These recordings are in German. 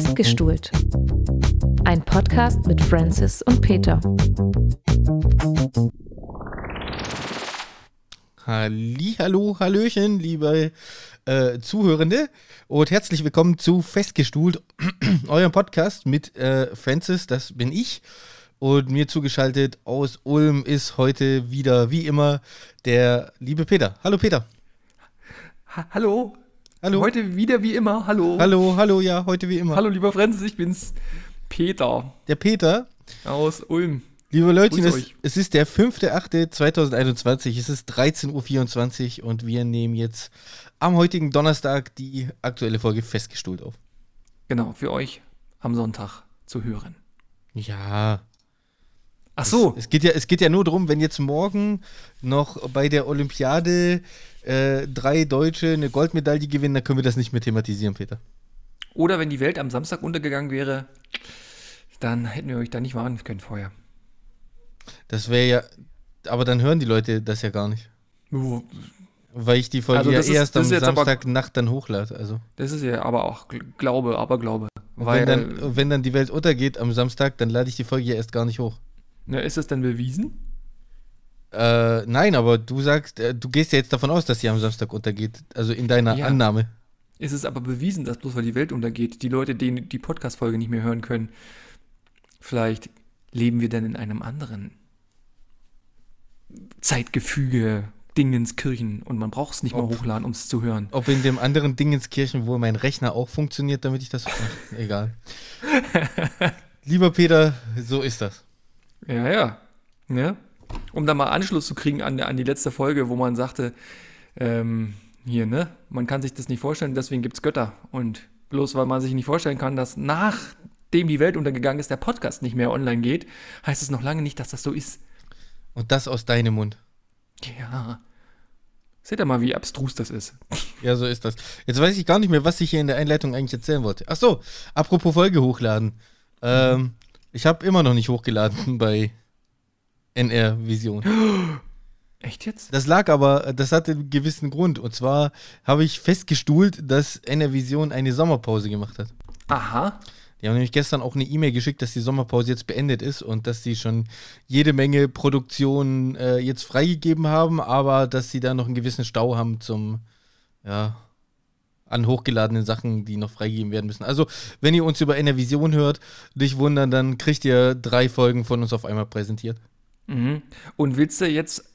Festgestuhlt. Ein Podcast mit Francis und Peter. Hallo, Hallöchen, liebe äh, Zuhörende und herzlich willkommen zu Festgestuhlt, eurem Podcast mit äh, Francis, das bin ich. Und mir zugeschaltet aus Ulm ist heute wieder, wie immer, der liebe Peter. Hallo Peter. Ha hallo. Hallo. Heute wieder wie immer. Hallo. Hallo, hallo, ja, heute wie immer. Hallo, lieber Francis, ich bin's, Peter Der Peter. aus Ulm. Liebe Leute, es, es ist der 5.8.2021, es ist 13.24 Uhr und wir nehmen jetzt am heutigen Donnerstag die aktuelle Folge festgestuhlt auf. Genau, für euch am Sonntag zu hören. Ja, Ach so, Es geht ja, es geht ja nur darum, wenn jetzt morgen noch bei der Olympiade äh, drei Deutsche eine Goldmedaille gewinnen, dann können wir das nicht mehr thematisieren, Peter. oder wenn die Welt am Samstag untergegangen wäre, dann hätten wir euch da nicht warnen können vorher. Das wäre ja, aber dann hören die Leute das ja gar nicht. Uh, Weil ich die Folge Also ja das ist- erst das am Samstagnacht dann hochlade. Also. Das ist ja aber auch Gl- Glaube, aber Glaube. Weil, wenn, dann, wenn dann die Welt untergeht am Samstag, dann lade ich die Folge ja erst gar nicht hoch. na, ist es denn bewiesen? Äh, nein, aber du sagst, äh, du gehst ja jetzt davon aus, dass sie am Samstag untergeht. Also in deiner Ja. Annahme. Ist es aber bewiesen, dass bloß weil die Welt untergeht, die Leute, die die Podcast-Folge nicht mehr hören können, vielleicht leben wir dann in einem anderen Zeitgefüge, Dingenskirchen und man braucht es nicht mehr Ob- hochladen, um es zu hören. Ob in dem anderen Dingenskirchen, wo mein Rechner auch funktioniert, damit ich das. Egal. Lieber Peter, so ist das. Ja, ja. ja. Um da mal Anschluss zu kriegen an, an die letzte Folge, wo man sagte, ähm, hier, ne, man kann sich das nicht vorstellen, deswegen gibt es Götter. Und bloß weil man sich nicht vorstellen kann, dass nachdem die Welt untergegangen ist, der Podcast nicht mehr online geht, heißt es noch lange nicht, dass das so ist. Und das aus deinem Mund. Ja. Seht ihr mal, wie abstrus das ist. Ja, so ist das. Jetzt weiß ich gar nicht mehr, was ich hier in der Einleitung eigentlich erzählen wollte. Ach so, apropos Folge hochladen. Ähm, ich habe immer noch nicht hochgeladen bei NR Vision. Echt jetzt? Das lag aber, das hatte einen gewissen Grund. Und zwar habe ich festgestuhlt, dass NR Vision eine Sommerpause gemacht hat. Aha. Die haben nämlich gestern auch eine E-Mail geschickt, dass die Sommerpause jetzt beendet ist und dass sie schon jede Menge Produktionen äh, jetzt freigegeben haben, aber dass sie da noch einen gewissen Stau haben zum, ja, an hochgeladenen Sachen, die noch freigegeben werden müssen. Also, wenn ihr uns über Enervision hört, nicht wundern, dann kriegt ihr drei Folgen von uns auf einmal präsentiert. Mhm. Und willst du jetzt,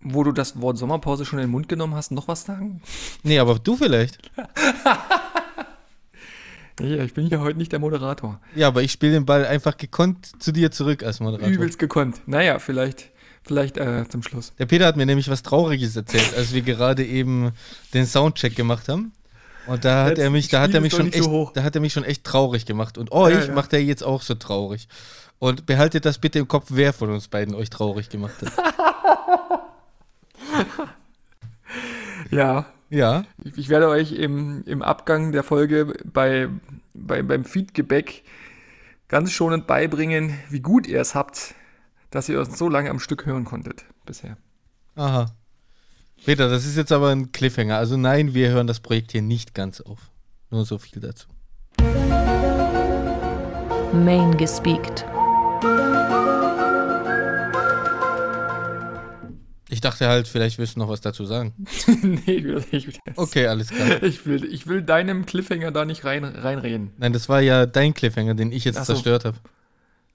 wo du das Wort Sommerpause schon in den Mund genommen hast, noch was sagen? Nee, aber du vielleicht. Ja, ich bin ja heute nicht der Moderator. Ja, aber ich spiele den Ball einfach gekonnt zu dir zurück als Moderator. Übelst gekonnt. Naja, vielleicht, vielleicht äh, zum Schluss. Der Peter hat mir nämlich was Trauriges erzählt, als wir gerade eben den Soundcheck gemacht haben. Und da hat Jetzt er mich, da hat er mich schon so echt, hoch. da hat er mich schon echt traurig gemacht. Und euch ja. macht er jetzt auch so traurig. Und behaltet das bitte im Kopf, wer von uns beiden euch traurig gemacht hat. Ja, ja, ich ich werde euch im, im Abgang der Folge bei, bei, beim Feedgebäck ganz schonend beibringen, wie gut ihr es habt, dass ihr uns so lange am Stück hören konntet bisher. aha. Peter, das ist jetzt aber ein Cliffhanger. Also nein, wir hören das Projekt hier nicht ganz auf. Nur so viel dazu. Main gespeakt. Ich dachte halt, vielleicht willst du noch was dazu sagen. nee, ich will, ich will, Okay, alles klar. ich will, ich will deinem Cliffhanger da nicht rein, reinreden. Nein, das war ja dein Cliffhanger, den ich jetzt so. zerstört habe.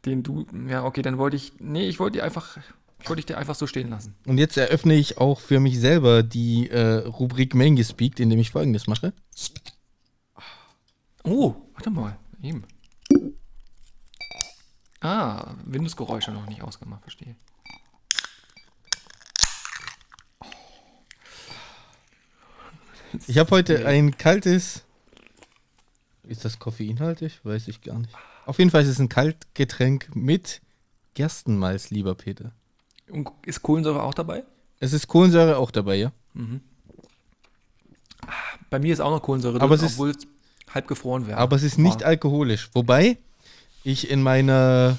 Den du, ja, okay, dann wollte ich, nee, ich wollte dir einfach, ich wollte dich dir einfach so stehen lassen. Und jetzt eröffne ich auch für mich selber die äh, Rubrik Main gespeakt, indem ich folgendes mache. Oh, warte mal, eben. Ah, Windows-Geräusche noch nicht ausgemacht, verstehe. Ich habe heute ein kaltes. Ist das koffeinhaltig? Weiß ich gar nicht. Auf jeden Fall ist es ein Kaltgetränk mit Gerstenmalz, lieber Peter. Und ist Kohlensäure auch dabei? Es ist Kohlensäure auch dabei, ja? Bei mir ist auch noch Kohlensäure Aber drin, es ist- obwohl es halb gefroren wäre. Aber es ist nicht alkoholisch. Wobei ich in meiner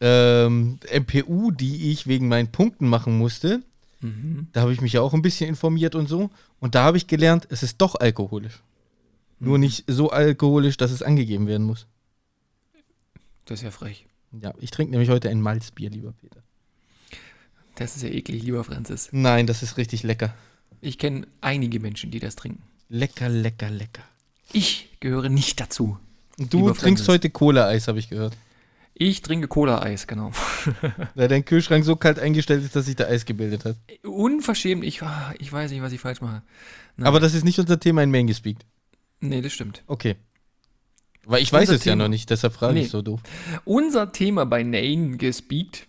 ähm, MPU, die ich wegen meinen Punkten machen musste, Mhm. da habe ich mich ja auch ein bisschen informiert und so. Und da habe ich gelernt, es ist doch alkoholisch. Nur nicht so alkoholisch, dass es angegeben werden muss. Das ist ja frech. Ja, ich trinke nämlich heute ein Malzbier, lieber Peter. Das ist ja eklig, lieber Franzis. Nein, das ist richtig lecker. Ich kenne einige Menschen, die das trinken. Lecker, lecker, lecker. Ich gehöre nicht dazu. Du trinkst Franzis. heute Cola-Eis, habe ich gehört. Ich trinke Cola-Eis, genau. Weil dein Kühlschrank so kalt eingestellt ist, dass sich da Eis gebildet hat. Unverschämt, ich, ah, ich weiß nicht, was ich falsch mache. Nein. Aber das ist nicht unser Thema in Main gespeakt. Nee, das stimmt. Okay. Weil ich weiß Unser es ja Thema. noch nicht, deshalb frage Nee. ich so doof. Unser Thema bei Nain gespeakt,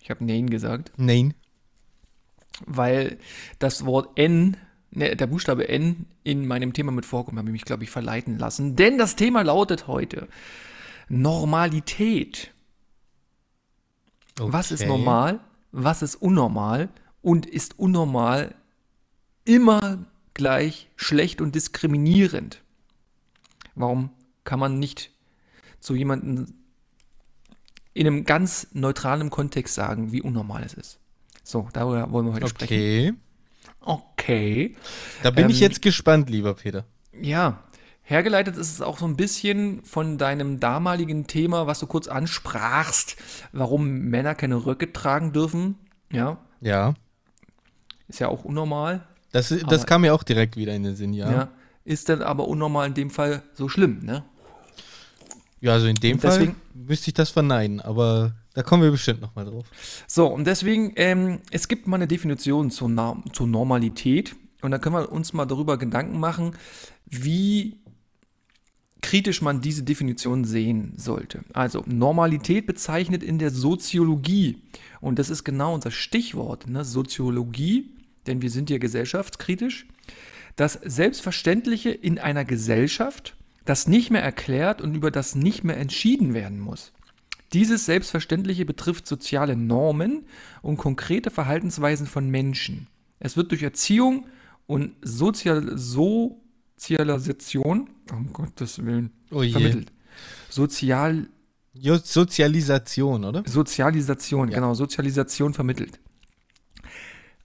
ich habe Nain gesagt, Nein. weil das Wort N, der Buchstabe N in meinem Thema mit vorkommt, habe ich mich, glaube ich, verleiten lassen. Denn das Thema lautet heute Normalität. Was ist Okay. normal? Was ist unnormal? Und ist unnormal immer gleich schlecht und diskriminierend? Warum kann man nicht zu jemandem in einem ganz neutralen Kontext sagen, wie unnormal es ist? So, darüber wollen wir heute sprechen. Okay. Okay. Da bin ich Ähm, jetzt gespannt, lieber Peter. Ja, hergeleitet ist es auch so ein bisschen von deinem damaligen Thema, was du kurz ansprachst, warum Männer keine Röcke tragen dürfen. Ja, Ja. ist ja auch unnormal. Das, das Aber- kam mir auch direkt wieder in den Sinn, ja. Ja. Ja, Ist dann aber unnormal in dem Fall so schlimm, ne? also in dem Und Fall deswegen- müsste ich das verneinen, aber da kommen wir bestimmt nochmal drauf. So, und deswegen, ähm, es gibt mal eine Definition zur, zur Normalität. Und da können wir uns mal darüber Gedanken machen, wie kritisch man diese Definition sehen sollte. Also, Normalität bezeichnet in der Soziologie, und das ist genau unser Stichwort, ne? Soziologie, denn wir sind ja gesellschaftskritisch, das Selbstverständliche in einer Gesellschaft, das nicht mehr erklärt und über das nicht mehr entschieden werden muss. Dieses Selbstverständliche betrifft soziale Normen und konkrete Verhaltensweisen von Menschen. Es wird durch Erziehung und Sozial Sozialisation, um Gottes Willen, Oh vermittelt. Sozial Sozialisation, oder? Sozialisation, Ja. genau, Sozialisation vermittelt.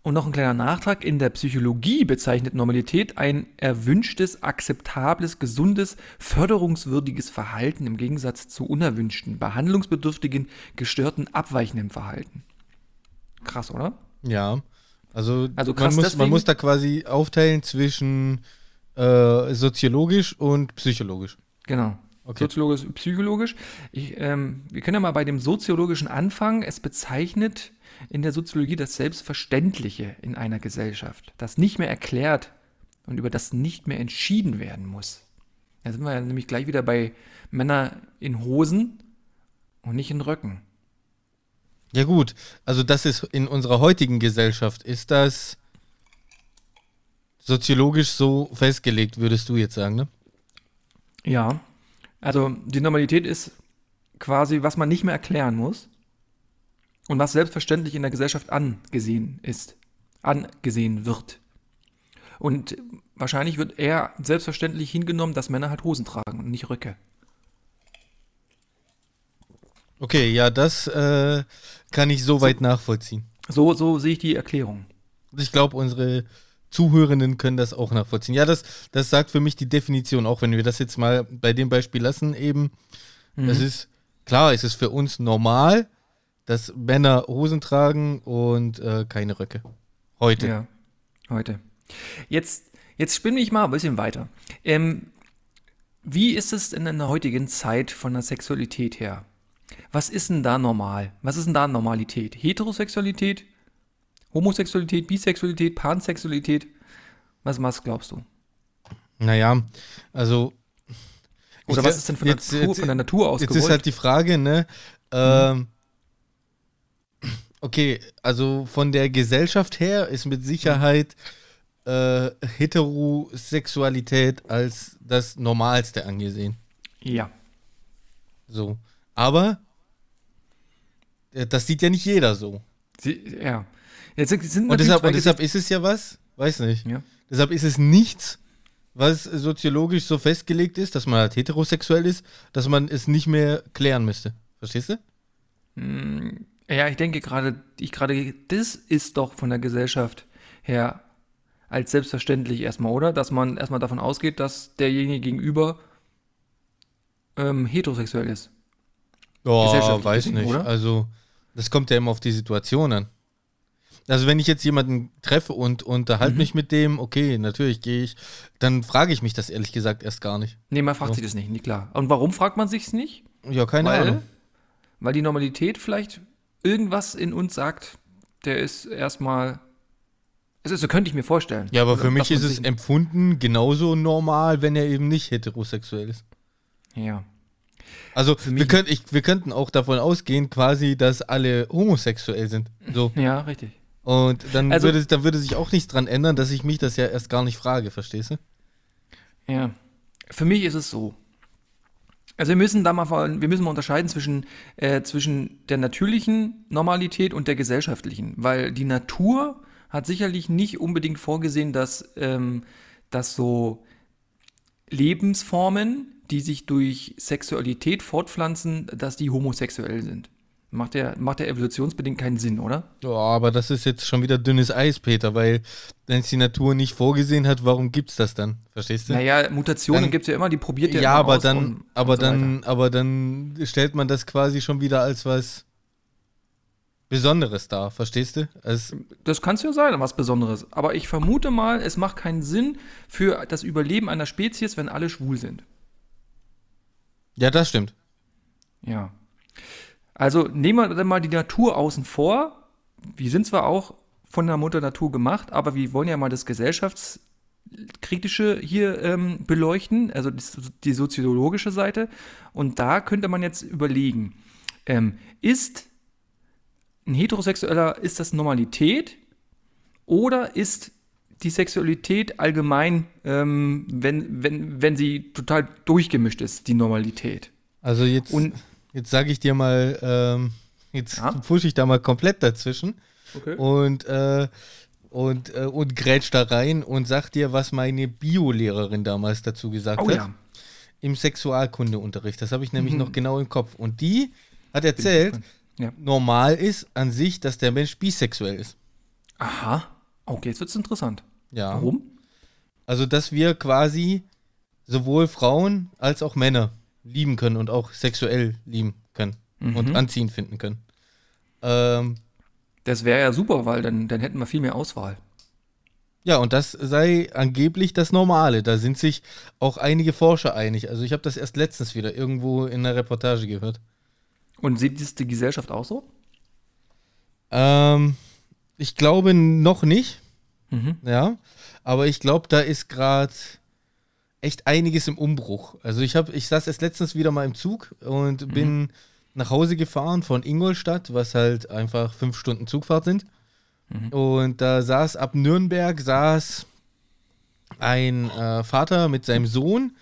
Und noch ein kleiner Nachtrag. In der Psychologie bezeichnet Normalität ein erwünschtes, akzeptables, gesundes, förderungswürdiges Verhalten im Gegensatz zu unerwünschten, behandlungsbedürftigen, gestörten, abweichenden Verhalten. Krass, oder? Ja. Also, Also man, krass muss, man muss da quasi aufteilen zwischen äh, soziologisch und psychologisch. Genau. Okay. Soziologisch, psychologisch. Ich, ähm, wir können ja mal bei dem soziologischen anfangen. Es bezeichnet in der Soziologie das Selbstverständliche in einer Gesellschaft, das nicht mehr erklärt und über das nicht mehr entschieden werden muss. Da sind wir ja nämlich gleich wieder bei Männer in Hosen und nicht in Röcken. Ja gut, also das ist in unserer heutigen Gesellschaft, ist das soziologisch so festgelegt, würdest du jetzt sagen, ne? Ja. Also die Normalität ist quasi, was man nicht mehr erklären muss und was selbstverständlich in der Gesellschaft angesehen ist, angesehen wird. Und wahrscheinlich wird eher selbstverständlich hingenommen, dass Männer halt Hosen tragen und nicht Röcke. Okay, ja, das äh, kann ich soweit nachvollziehen. So, so sehe ich die Erklärung. Ich glaube, unsere Zuhörenden können das auch nachvollziehen. Ja, das, das sagt für mich die Definition, auch wenn wir das jetzt mal bei dem Beispiel lassen, eben. Das ist, klar, es ist für uns normal, dass Männer Hosen tragen und äh, keine Röcke. Heute. Ja, heute. Jetzt, jetzt spinne ich mal ein bisschen weiter. Ähm, wie ist es in der heutigen Zeit von der Sexualität her? Was ist denn da normal? Was ist denn da Normalität? Heterosexualität? Homosexualität? Bisexualität? Pansexualität? Was, was glaubst du? Naja, also. Oder was ist denn von der, jetzt- Natur, jetzt- von der Natur aus Jetzt gewollt? ist halt die Frage, ne? Ähm, okay, also von der Gesellschaft her ist mit Sicherheit äh, Heterosexualität als das Normalste angesehen. ja, So. Aber äh, das sieht ja nicht jeder so. Sie, ja. Jetzt sind, Und deshalb, und deshalb ist es ja was, weiß nicht. Ja. Deshalb ist es nichts, was soziologisch so festgelegt ist, dass man halt heterosexuell ist, dass man es nicht mehr klären müsste. Verstehst du? Ja, ich denke gerade, ich gerade, das ist doch von der Gesellschaft her als selbstverständlich erstmal, oder? Dass man erstmal davon ausgeht, dass derjenige gegenüber ähm, heterosexuell ist. Ja, Gesellschaftlich weiß nicht. oder? Also, das kommt ja immer auf die Situation an. Also, wenn ich jetzt jemanden treffe und unterhalte Mhm. mich mit dem, okay, natürlich gehe ich, dann frage ich mich das ehrlich gesagt erst gar nicht. Nee, man fragt So. sich das nicht, nicht klar. Und warum fragt man sich's nicht? Ja, keine weil, Ahnung. weil die Normalität vielleicht irgendwas in uns sagt, der ist erstmal. Also, so könnte ich mir vorstellen. Ja, aber für mich dass man ist es empfunden genauso normal, wenn er eben nicht heterosexuell ist. Ja. Also mich- wir, könnt, ich, wir könnten auch davon ausgehen, quasi, dass alle homosexuell sind. So. Ja, richtig. Und dann, Also- würde, dann würde sich auch nichts dran ändern, dass ich mich das ja erst gar nicht frage, verstehst du? Ja. Für mich ist es so. Also wir müssen da mal, vor- wir müssen mal unterscheiden zwischen, äh, zwischen der natürlichen Normalität und der gesellschaftlichen, weil die Natur hat sicherlich nicht unbedingt vorgesehen, dass, ähm, dass so Lebensformen, die sich durch Sexualität fortpflanzen, dass die homosexuell sind. Macht ja, macht ja evolutionsbedingt keinen Sinn, oder? Ja, aber das ist jetzt schon wieder dünnes Eis, Peter, weil wenn es die Natur nicht vorgesehen hat, warum gibt's das dann? Verstehst du? Naja, Mutationen gibt es ja immer, die probiert ja, ja, immer aber aus dann, und- aber und so weiter. dann, aber dann stellt man das quasi schon wieder als was Besonderes dar, verstehst du? Also, Das kann es ja sein, was Besonderes. Aber ich vermute mal, es macht keinen Sinn für das Überleben einer Spezies, wenn alle schwul sind. ja, das stimmt. Ja. Also nehmen wir dann mal die Natur außen vor. Wir sind zwar auch von der Mutter Natur gemacht, aber wir wollen ja mal das Gesellschaftskritische hier ähm, beleuchten, also die, die soziologische Seite. Und da könnte man jetzt überlegen, ähm, ist ein Heterosexueller, ist das Normalität oder ist die Sexualität allgemein, ähm, wenn, wenn, wenn sie total durchgemischt ist, die Normalität? Also jetzt, Und- jetzt sage ich dir mal, ähm, jetzt Ja? pushe ich da mal komplett dazwischen Okay. und, äh, und, äh, und grätsch da rein und sag dir, was meine Biolehrerin damals dazu gesagt Oh hat. ja. Im Sexualkundeunterricht. Das habe ich nämlich Mhm. noch genau im Kopf. Und die hat erzählt, Ja. normal ist an sich, dass der Mensch bisexuell ist. Aha. Okay, jetzt wird es interessant. Ja. Warum? Also, dass wir quasi sowohl Frauen als auch Männer lieben können und auch sexuell lieben können und Mhm. anziehen finden können. Ähm, Das wäre ja super, weil dann, dann hätten wir viel mehr Auswahl. ja, und das sei angeblich das Normale. Da sind sich auch einige Forscher einig. Also, ich habe das erst letztens wieder irgendwo in einer Reportage gehört. Und sieht das die Gesellschaft auch so? Ähm, ich glaube noch nicht. Mhm. Ja, aber ich glaube, da ist gerade echt einiges im Umbruch. Also ich habe, ich saß erst letztens wieder mal im Zug und bin nach Hause gefahren von Ingolstadt, was halt einfach fünf Stunden Zugfahrt sind. Und da saß ab Nürnberg saß ein äh, Vater mit seinem Sohn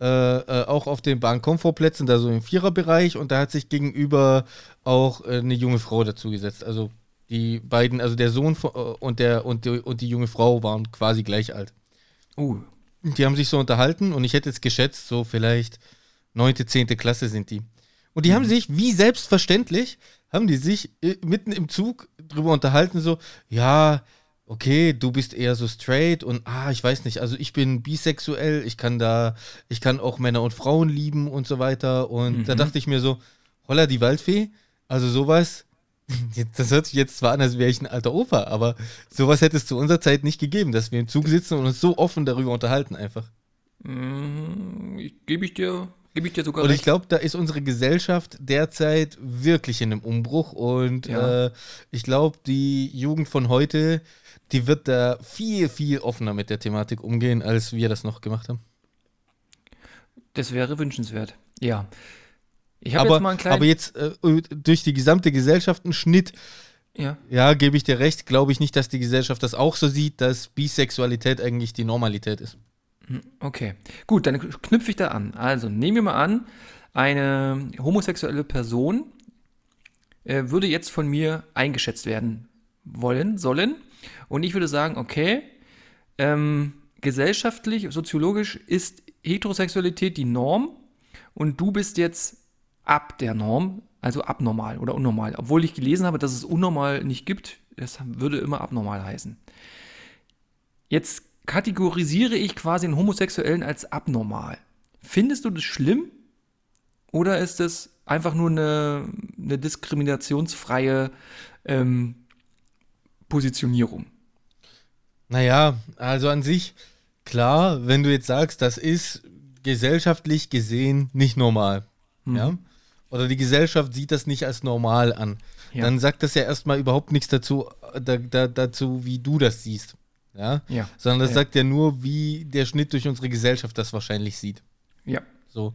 äh, äh, auch auf den Bahnkomfortplätzen, da so im Viererbereich und da hat sich gegenüber auch äh, eine junge Frau dazugesetzt. Also die beiden, also der Sohn äh, und der und die, und die junge Frau waren quasi gleich alt. Uh, Die haben sich so unterhalten und ich hätte jetzt geschätzt, so vielleicht neunte, zehnte Klasse sind die. Und die haben sich, wie selbstverständlich, haben die sich äh, mitten im Zug drüber unterhalten, so, ja, okay, du bist eher so straight und ah, ich weiß nicht, also ich bin bisexuell, ich kann da, ich kann auch Männer und Frauen lieben und so weiter. Und da Mhm. dachte ich mir so, holla die Waldfee, also sowas, das hört sich jetzt zwar an, als wäre ich ein alter Opa, aber sowas hätte es zu unserer Zeit nicht gegeben, dass wir im Zug sitzen und uns so offen darüber unterhalten einfach. mm, ich- gebe ich dir, gebe ich dir sogar Und ich glaube, da ist unsere Gesellschaft derzeit wirklich in einem Umbruch und Ja. äh, ich glaube, die Jugend von heute, die wird da viel, viel offener mit der Thematik umgehen, als wir das noch gemacht haben. Das wäre wünschenswert. Ja. Ich habe Aber, jetzt mal einen kleinen. aber jetzt äh, durch die gesamte Gesellschaft einen Schnitt, ja. ja, gebe ich dir recht, glaube ich nicht, dass die Gesellschaft das auch so sieht, dass Bisexualität eigentlich die Normalität ist. Okay, gut, dann knüpfe ich da an. Also nehmen wir mal an, eine homosexuelle Person äh, würde jetzt von mir eingeschätzt werden wollen, sollen. Und ich würde sagen, okay, ähm, gesellschaftlich, soziologisch ist Heterosexualität die Norm und du bist jetzt ab der Norm, also abnormal oder unnormal. Obwohl ich gelesen habe, dass es unnormal nicht gibt, das würde immer abnormal heißen. Jetzt kategorisiere ich quasi einen Homosexuellen als abnormal. Findest du das schlimm? Oder ist es einfach nur eine, eine diskriminationsfreie ähm, Positionierung? Naja, also an sich, klar, wenn du jetzt sagst, das ist gesellschaftlich gesehen nicht normal. Mhm. Ja? Oder die Gesellschaft sieht das nicht als normal an. Ja. Dann sagt das ja erstmal überhaupt nichts dazu, da, da, dazu, wie du das siehst. Ja? ja. Sondern das ja. sagt ja nur, wie der Schnitt durch unsere Gesellschaft das wahrscheinlich sieht. Ja. So.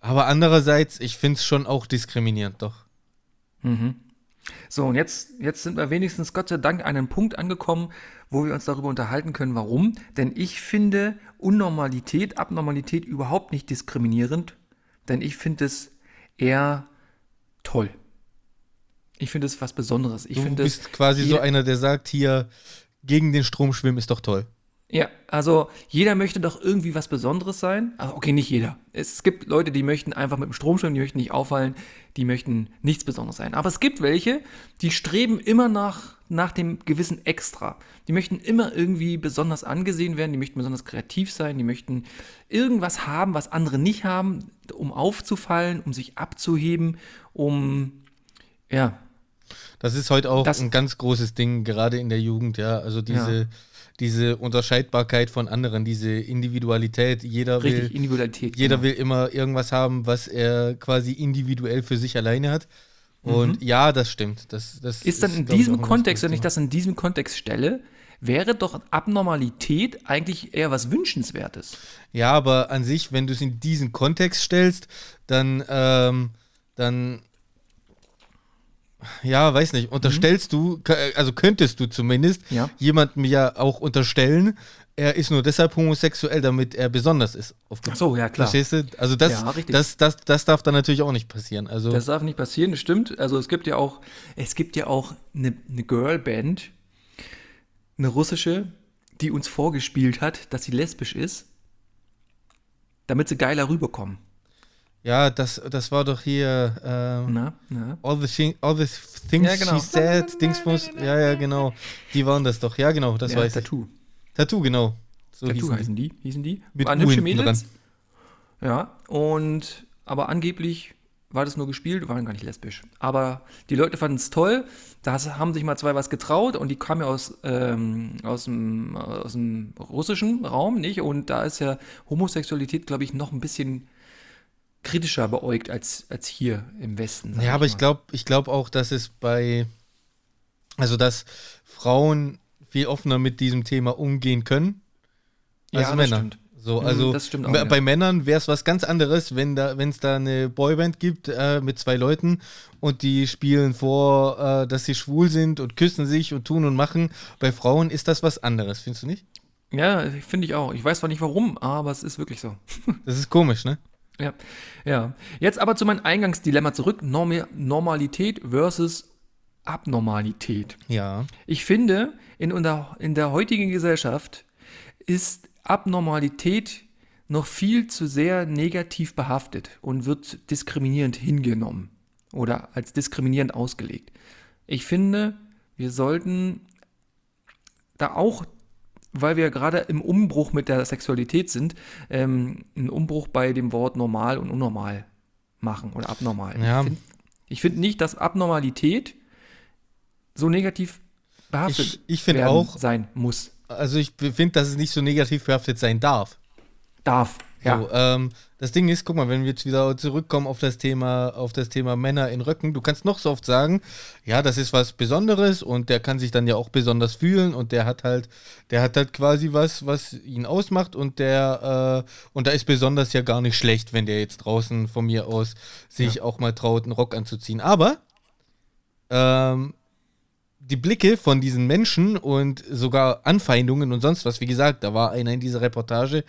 Aber andererseits, ich finde es schon auch diskriminierend, doch. Mhm. So, und jetzt, jetzt sind wir wenigstens Gott sei Dank an einem Punkt angekommen, wo wir uns darüber unterhalten können, warum. Denn ich finde Unnormalität, Abnormalität überhaupt nicht diskriminierend, denn ich finde es eher toll. Ich finde es was Besonderes. Ich du bist quasi so einer, der sagt, hier gegen den Strom schwimmen ist doch toll. Ja, also jeder möchte doch irgendwie was Besonderes sein. Also okay, nicht jeder. Es gibt Leute, die möchten einfach mit dem Strom schwimmen, die möchten nicht auffallen, die möchten nichts Besonderes sein. Aber es gibt welche, die streben immer nach, nach dem gewissen Extra. Die möchten immer irgendwie besonders angesehen werden, die möchten besonders kreativ sein, die möchten irgendwas haben, was andere nicht haben, um aufzufallen, um sich abzuheben, um ja. Das ist heute auch ein ganz großes Ding, gerade in der Jugend, ja. Also diese. Ja diese Unterscheidbarkeit von anderen, diese Individualität. Jeder Richtig, will, Individualität. Jeder genau. will immer irgendwas haben, was er quasi individuell für sich alleine hat. Und mhm. ja, das stimmt. Das, das ist dann in diesem Kontext, wenn ich das in diesem Kontext stelle, wäre doch Abnormalität eigentlich eher was Wünschenswertes. Ja, aber an sich, wenn du es in diesen Kontext stellst, dann, ähm, dann ja, weiß nicht, unterstellst mhm. du, also könntest du zumindest ja. jemandem ja auch unterstellen, er ist nur deshalb homosexuell, damit er besonders ist. Ach so, ja klar. Verstehst du? Also das, ja, das, das, das darf dann natürlich auch nicht passieren. Also das darf nicht passieren, das stimmt. Also es gibt ja auch, es gibt ja auch eine, eine Girlband, eine russische, die uns vorgespielt hat, dass sie lesbisch ist, damit sie geiler rüberkommen. Ja, das, das war doch hier ähm, na, na. All, the thing, all the Things ja, genau. She Said, Dingsbums, ja, ja, genau. Die waren das doch, ja, genau, das ja, weiß Tattoo. ich. Tattoo, genau. So Tattoo heißen die. hießen die. Mit waren hübsche Mädels. Dran. Ja, und, aber angeblich war das nur gespielt, waren gar nicht lesbisch. Aber die Leute fanden es toll. Da haben sich mal zwei was getraut und die kamen ja aus, ähm, aus, dem, aus dem russischen Raum, nicht? Und da ist ja Homosexualität, glaube ich, noch ein bisschen kritischer beäugt als, als hier im Westen. Ja, aber ich, ich glaube ich glaub auch, dass es bei, also dass Frauen viel offener mit diesem Thema umgehen können als ja, Männer. Stimmt. So, mhm, also auch, bei ja. Männern wäre es was ganz anderes, wenn da, wenn es da eine Boyband gibt äh, mit zwei Leuten und die spielen vor, äh, dass sie schwul sind und küssen sich und tun und machen. Bei Frauen ist das was anderes, findest du nicht? Ja, finde ich auch. Ich weiß zwar nicht warum, aber es ist wirklich so. das ist komisch, ne? Ja, ja. Jetzt aber zu meinem Eingangsdilemma zurück. Norm Normalität versus Abnormalität. Ja. Ich finde, in, unter, in der heutigen Gesellschaft ist Abnormalität noch viel zu sehr negativ behaftet und wird diskriminierend hingenommen oder als diskriminierend ausgelegt. Ich finde, wir sollten da auch weil wir gerade im Umbruch mit der Sexualität sind, ähm, einen Umbruch bei dem Wort normal und unnormal machen oder abnormal. Ja. Ich finde find nicht, dass Abnormalität so negativ behaftet ich, ich auch, sein muss. Also ich finde, dass es nicht so negativ behaftet sein darf. Darf, ja. So, ähm, das Ding ist, guck mal, wenn wir jetzt wieder zurückkommen auf das Thema, auf das Thema Männer in Röcken, du kannst noch so oft sagen, ja, das ist was Besonderes und der kann sich dann ja auch besonders fühlen und der hat halt, der hat halt quasi was, was ihn ausmacht und der, äh, und da ist besonders ja gar nicht schlecht, wenn der jetzt draußen von mir aus sich ja. auch mal traut, einen Rock anzuziehen. Aber ähm, die Blicke von diesen Menschen und sogar Anfeindungen und sonst was, wie gesagt, da war einer in dieser Reportage,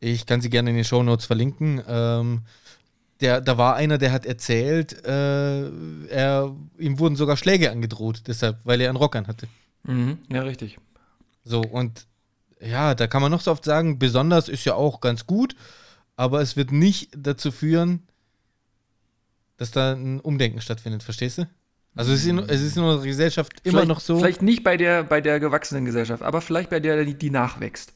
ich kann sie gerne in den Show Notes verlinken. Ähm, der, da war einer, der hat erzählt, äh, er, ihm wurden sogar Schläge angedroht, deshalb, weil er einen Rock an hatte. Mhm, ja, richtig. So, und ja, da kann man noch so oft sagen, besonders ist ja auch ganz gut, aber es wird nicht dazu führen, dass da ein Umdenken stattfindet, verstehst du? Also es ist, in, es ist in unserer Gesellschaft immer vielleicht, noch so. Vielleicht nicht bei der, bei der gewachsenen Gesellschaft, aber vielleicht bei der, die, die nachwächst.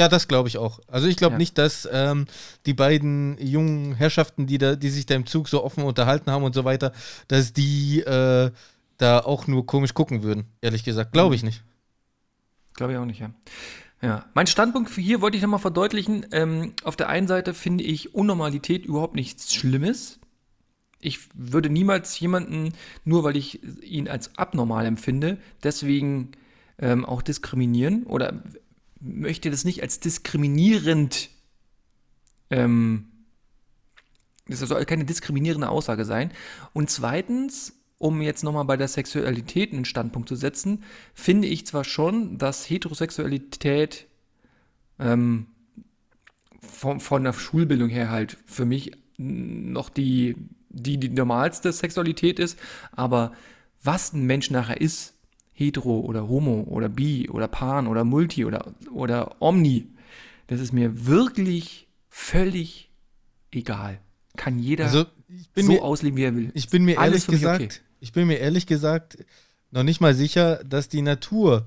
Ja, das glaube ich auch. Also ich glaube Ja. nicht, dass ähm, die beiden jungen Herrschaften, die da, die sich da im Zug so offen unterhalten haben und so weiter, dass die äh, da auch nur komisch gucken würden. Ehrlich gesagt, glaube ich nicht. Glaube ich auch nicht, ja. Ja, mein Standpunkt für hier wollte ich nochmal verdeutlichen. Ähm, auf der einen Seite finde ich Unnormalität überhaupt nichts Schlimmes. Ich würde niemals jemanden, nur weil ich ihn als abnormal empfinde, deswegen ähm, auch diskriminieren oder möchte das nicht als diskriminierend, ähm, das soll keine diskriminierende Aussage sein. Und zweitens, um jetzt nochmal bei der Sexualität einen Standpunkt zu setzen, finde ich zwar schon, dass Heterosexualität ähm, von, von der Schulbildung her halt für mich noch die, die, die normalste Sexualität ist, aber was ein Mensch nachher ist, hetero oder homo oder bi oder pan oder multi oder, oder omni, das ist mir wirklich völlig egal. Kann jeder Also so mir, ausleben, wie er will. ich bin mir Alles ehrlich gesagt, okay. ich bin mir ehrlich gesagt noch nicht mal sicher, dass die Natur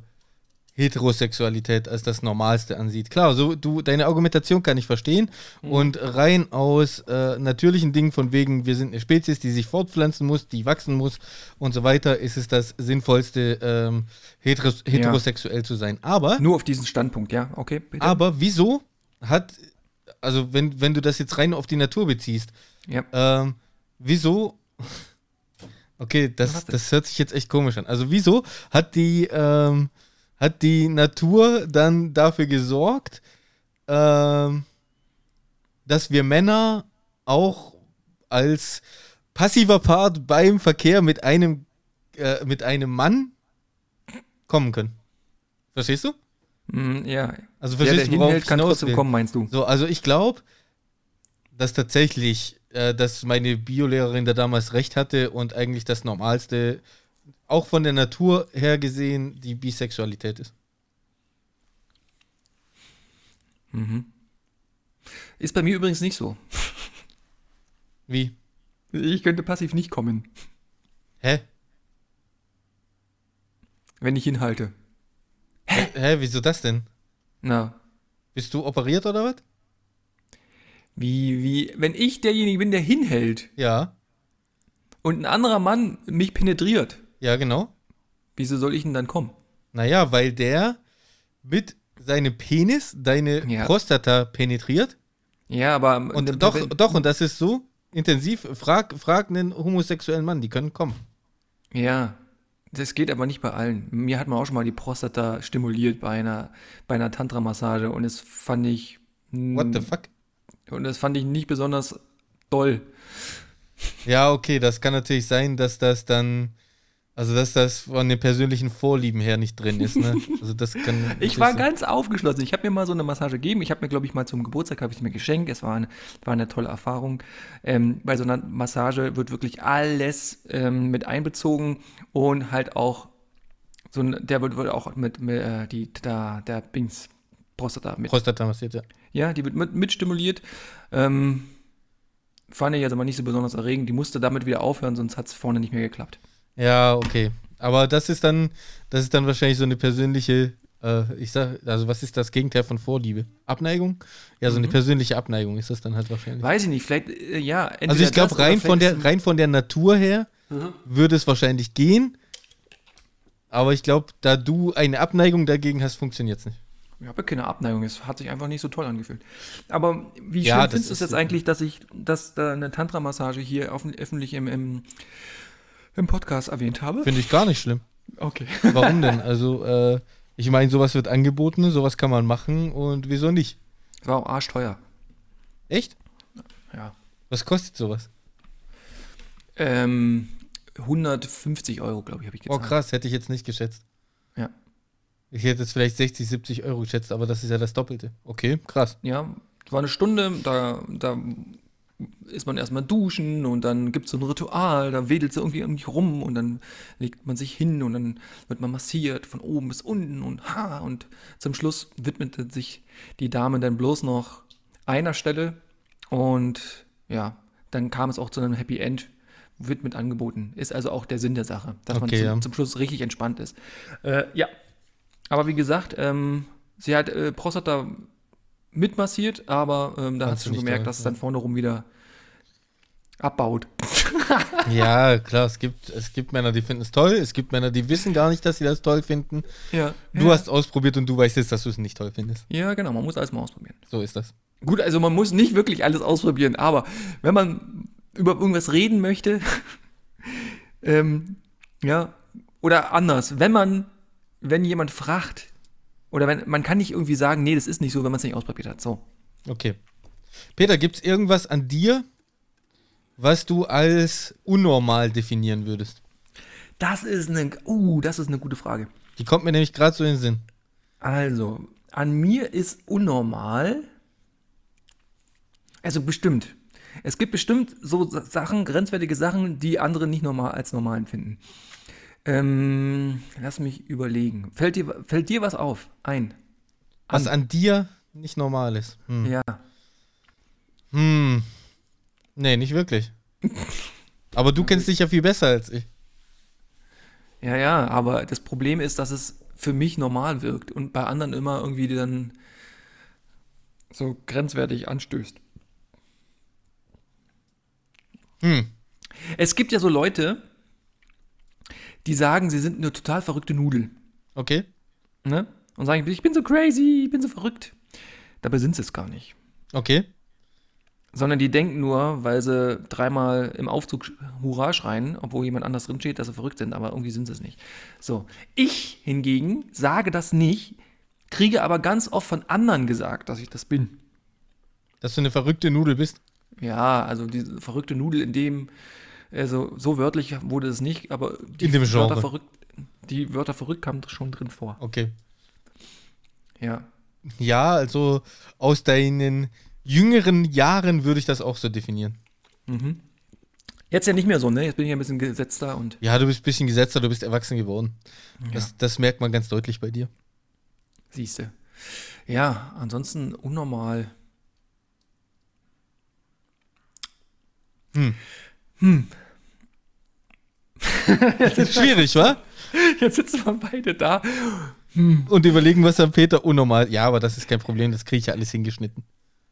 Heterosexualität als das Normalste ansieht. Klar, so du deine Argumentation kann ich verstehen Mhm. und rein aus äh, natürlichen Dingen von wegen wir sind eine Spezies, die sich fortpflanzen muss, die wachsen muss und so weiter, ist es das sinnvollste ähm, heteros heterosexuell zu sein. Aber Nur auf diesen Standpunkt, ja, okay, bitte. aber wieso hat also wenn wenn du das jetzt rein auf die Natur beziehst, ja. ähm, wieso Okay, das, das hört sich jetzt echt komisch an. Also wieso hat die, ähm, hat die Natur dann dafür gesorgt, ähm, dass wir Männer auch als passiver Part beim Verkehr mit einem, äh, mit einem Mann kommen können? Verstehst du? Mm, ja. Also Der, der verstehst du, worauf hinhält, kann trotzdem will? kommen, meinst du? So, also ich glaube, dass tatsächlich, äh, dass meine Biolehrerin da damals recht hatte und eigentlich das Normalste, auch von der Natur her gesehen, die Bisexualität ist. Mhm. Ist bei mir übrigens nicht so. Wie? Ich könnte passiv nicht kommen, Hä? wenn ich hinhalte. Hä, hä wieso das denn? Na, Bist du operiert oder was? wie, wie, wenn ich derjenige bin, der hinhält Ja. und ein anderer Mann mich penetriert, Ja, genau. wieso soll ich denn dann kommen? Naja, weil der mit seinem Penis deine Ja. Prostata penetriert. Ja, aber Und doch, doch, und das ist so intensiv. Frag, frag einen homosexuellen Mann, die können kommen. Ja, das geht aber nicht bei allen. Mir hat man auch schon mal die Prostata stimuliert bei einer, bei einer Tantra-Massage und das fand ich. What the fuck? Und das fand ich nicht besonders doll. Ja, okay, das kann natürlich sein, dass das dann, also dass das von den persönlichen Vorlieben her nicht drin ist, ne? Also das kann. Ich war ganz aufgeschlossen. Ich habe mir mal so eine Massage gegeben. Ich habe mir, glaube ich, mal zum Geburtstag habe ich mir geschenkt. Es war eine, war eine tolle Erfahrung. Ähm, bei so einer Massage wird wirklich alles ähm, mit einbezogen und halt auch so ein, der wird, wird auch mit, mit äh, die da der Bings Prostata mit. Prostata massiert, ja. Ja, die wird mit, mit stimuliert. Ähm, fand ich jetzt aber nicht so besonders erregend. Die musste damit wieder aufhören, sonst hat es vorne nicht mehr geklappt. Ja, okay. Aber das ist dann, das ist dann wahrscheinlich so eine persönliche, äh, ich sag, also was ist das Gegenteil von Vorliebe? Abneigung? Ja, so eine Mhm. persönliche Abneigung ist das dann halt wahrscheinlich. Weiß ich nicht, vielleicht, äh, ja. Also ich glaube, rein von, der, rein von der Natur her Mhm. würde es wahrscheinlich gehen. Aber ich glaube, da du eine Abneigung dagegen hast, funktioniert es nicht. Ich habe keine Abneigung, es hat sich einfach nicht so toll angefühlt. Aber wie Ja, das findest du es jetzt eigentlich, dass ich, dass da eine Tantra-Massage hier offen, öffentlich im, im, im Podcast erwähnt habe? Finde ich gar nicht schlimm. Okay. Warum denn? Also, äh, ich meine, sowas wird angeboten, sowas kann man machen und wieso nicht? War auch arschteuer. Echt? Ja. Was kostet sowas? Ähm, 150 Euro, glaube ich, habe ich Oh, gezahlt. krass, hätte ich jetzt nicht geschätzt. Ja. Ich hätte jetzt vielleicht 60, 70 Euro geschätzt, aber das ist ja das Doppelte. Okay, krass. Ja, war eine Stunde, da, da ist man erstmal duschen und dann gibt es so ein Ritual, da wedelt es irgendwie um dich rum und dann legt man sich hin und dann wird man massiert von oben bis unten und ha und zum Schluss widmete sich die Dame dann bloß noch einer Stelle und ja, dann kam es auch zu einem Happy End, wird mit angeboten. Ist also auch der Sinn der Sache, dass Okay, man zum, ja. zum Schluss richtig entspannt ist. Äh, ja. Aber wie gesagt, ähm, sie hat äh, Prostata mitmassiert, aber ähm, da hast du schon gemerkt, toll, dass es dann vorne rum wieder abbaut. Ja, klar, es gibt, es gibt Männer, die finden es toll, es gibt Männer, die wissen gar nicht, dass sie das toll finden. Ja. Du ja. hast ausprobiert und du weißt jetzt, dass du es nicht toll findest. Ja, genau, man muss alles mal ausprobieren. So ist das. Gut, also man muss nicht wirklich alles ausprobieren, aber wenn man über irgendwas reden möchte, ähm, ja, oder anders, wenn man, wenn jemand fragt, oder wenn, man kann nicht irgendwie sagen, nee, das ist nicht so, wenn man es nicht ausprobiert hat. So. Okay. Peter, gibt es irgendwas an dir, was du als unnormal definieren würdest? Das ist eine, uh, das ist eine gute Frage. Die kommt mir nämlich gerade so in den Sinn. Also, an mir ist unnormal. Also bestimmt. Es gibt bestimmt so Sa- Sachen, grenzwertige Sachen, die andere nicht normal als normal empfinden. Ähm, lass mich überlegen. Fällt dir, fällt dir was auf? Ein. Was an dir nicht normal ist. Hm. Ja. Hm. Nee, nicht wirklich. Aber du kennst dich ja viel besser als ich. Ja, ja, aber das Problem ist, dass es für mich normal wirkt und bei anderen immer irgendwie dann so grenzwertig anstößt. Hm. Es gibt ja so Leute, die sagen, sie sind eine total verrückte Nudel. Okay. Ne? Und sagen, ich bin so crazy, ich bin so verrückt. Dabei sind sie es gar nicht. Okay. Sondern die denken nur, weil sie dreimal im Aufzug Hurra schreien, obwohl jemand anders drin steht, dass sie verrückt sind, aber irgendwie sind sie es nicht. So. Ich hingegen sage das nicht, kriege aber ganz oft von anderen gesagt, dass ich das bin. Dass du eine verrückte Nudel bist. Ja, also diese verrückte Nudel in dem, also so wörtlich wurde es nicht, aber die. Wörter verrückt, die Wörter verrückt kamen schon drin vor. Okay. Ja. Ja, also aus deinen jüngeren Jahren würde ich das auch so definieren. Mhm. Jetzt ja nicht mehr so, ne? Jetzt bin ich ja ein bisschen gesetzter und Ja, du bist ein bisschen gesetzter, du bist erwachsen geworden. Das, das merkt man ganz deutlich bei dir. siehste. Ja, ansonsten unnormal. Hm. Hm. Schwierig, wa? Jetzt sitzen wir beide da. Und überlegen, was am Peter unnormal. Ja, aber das ist kein Problem, das kriege ich ja alles hingeschnitten.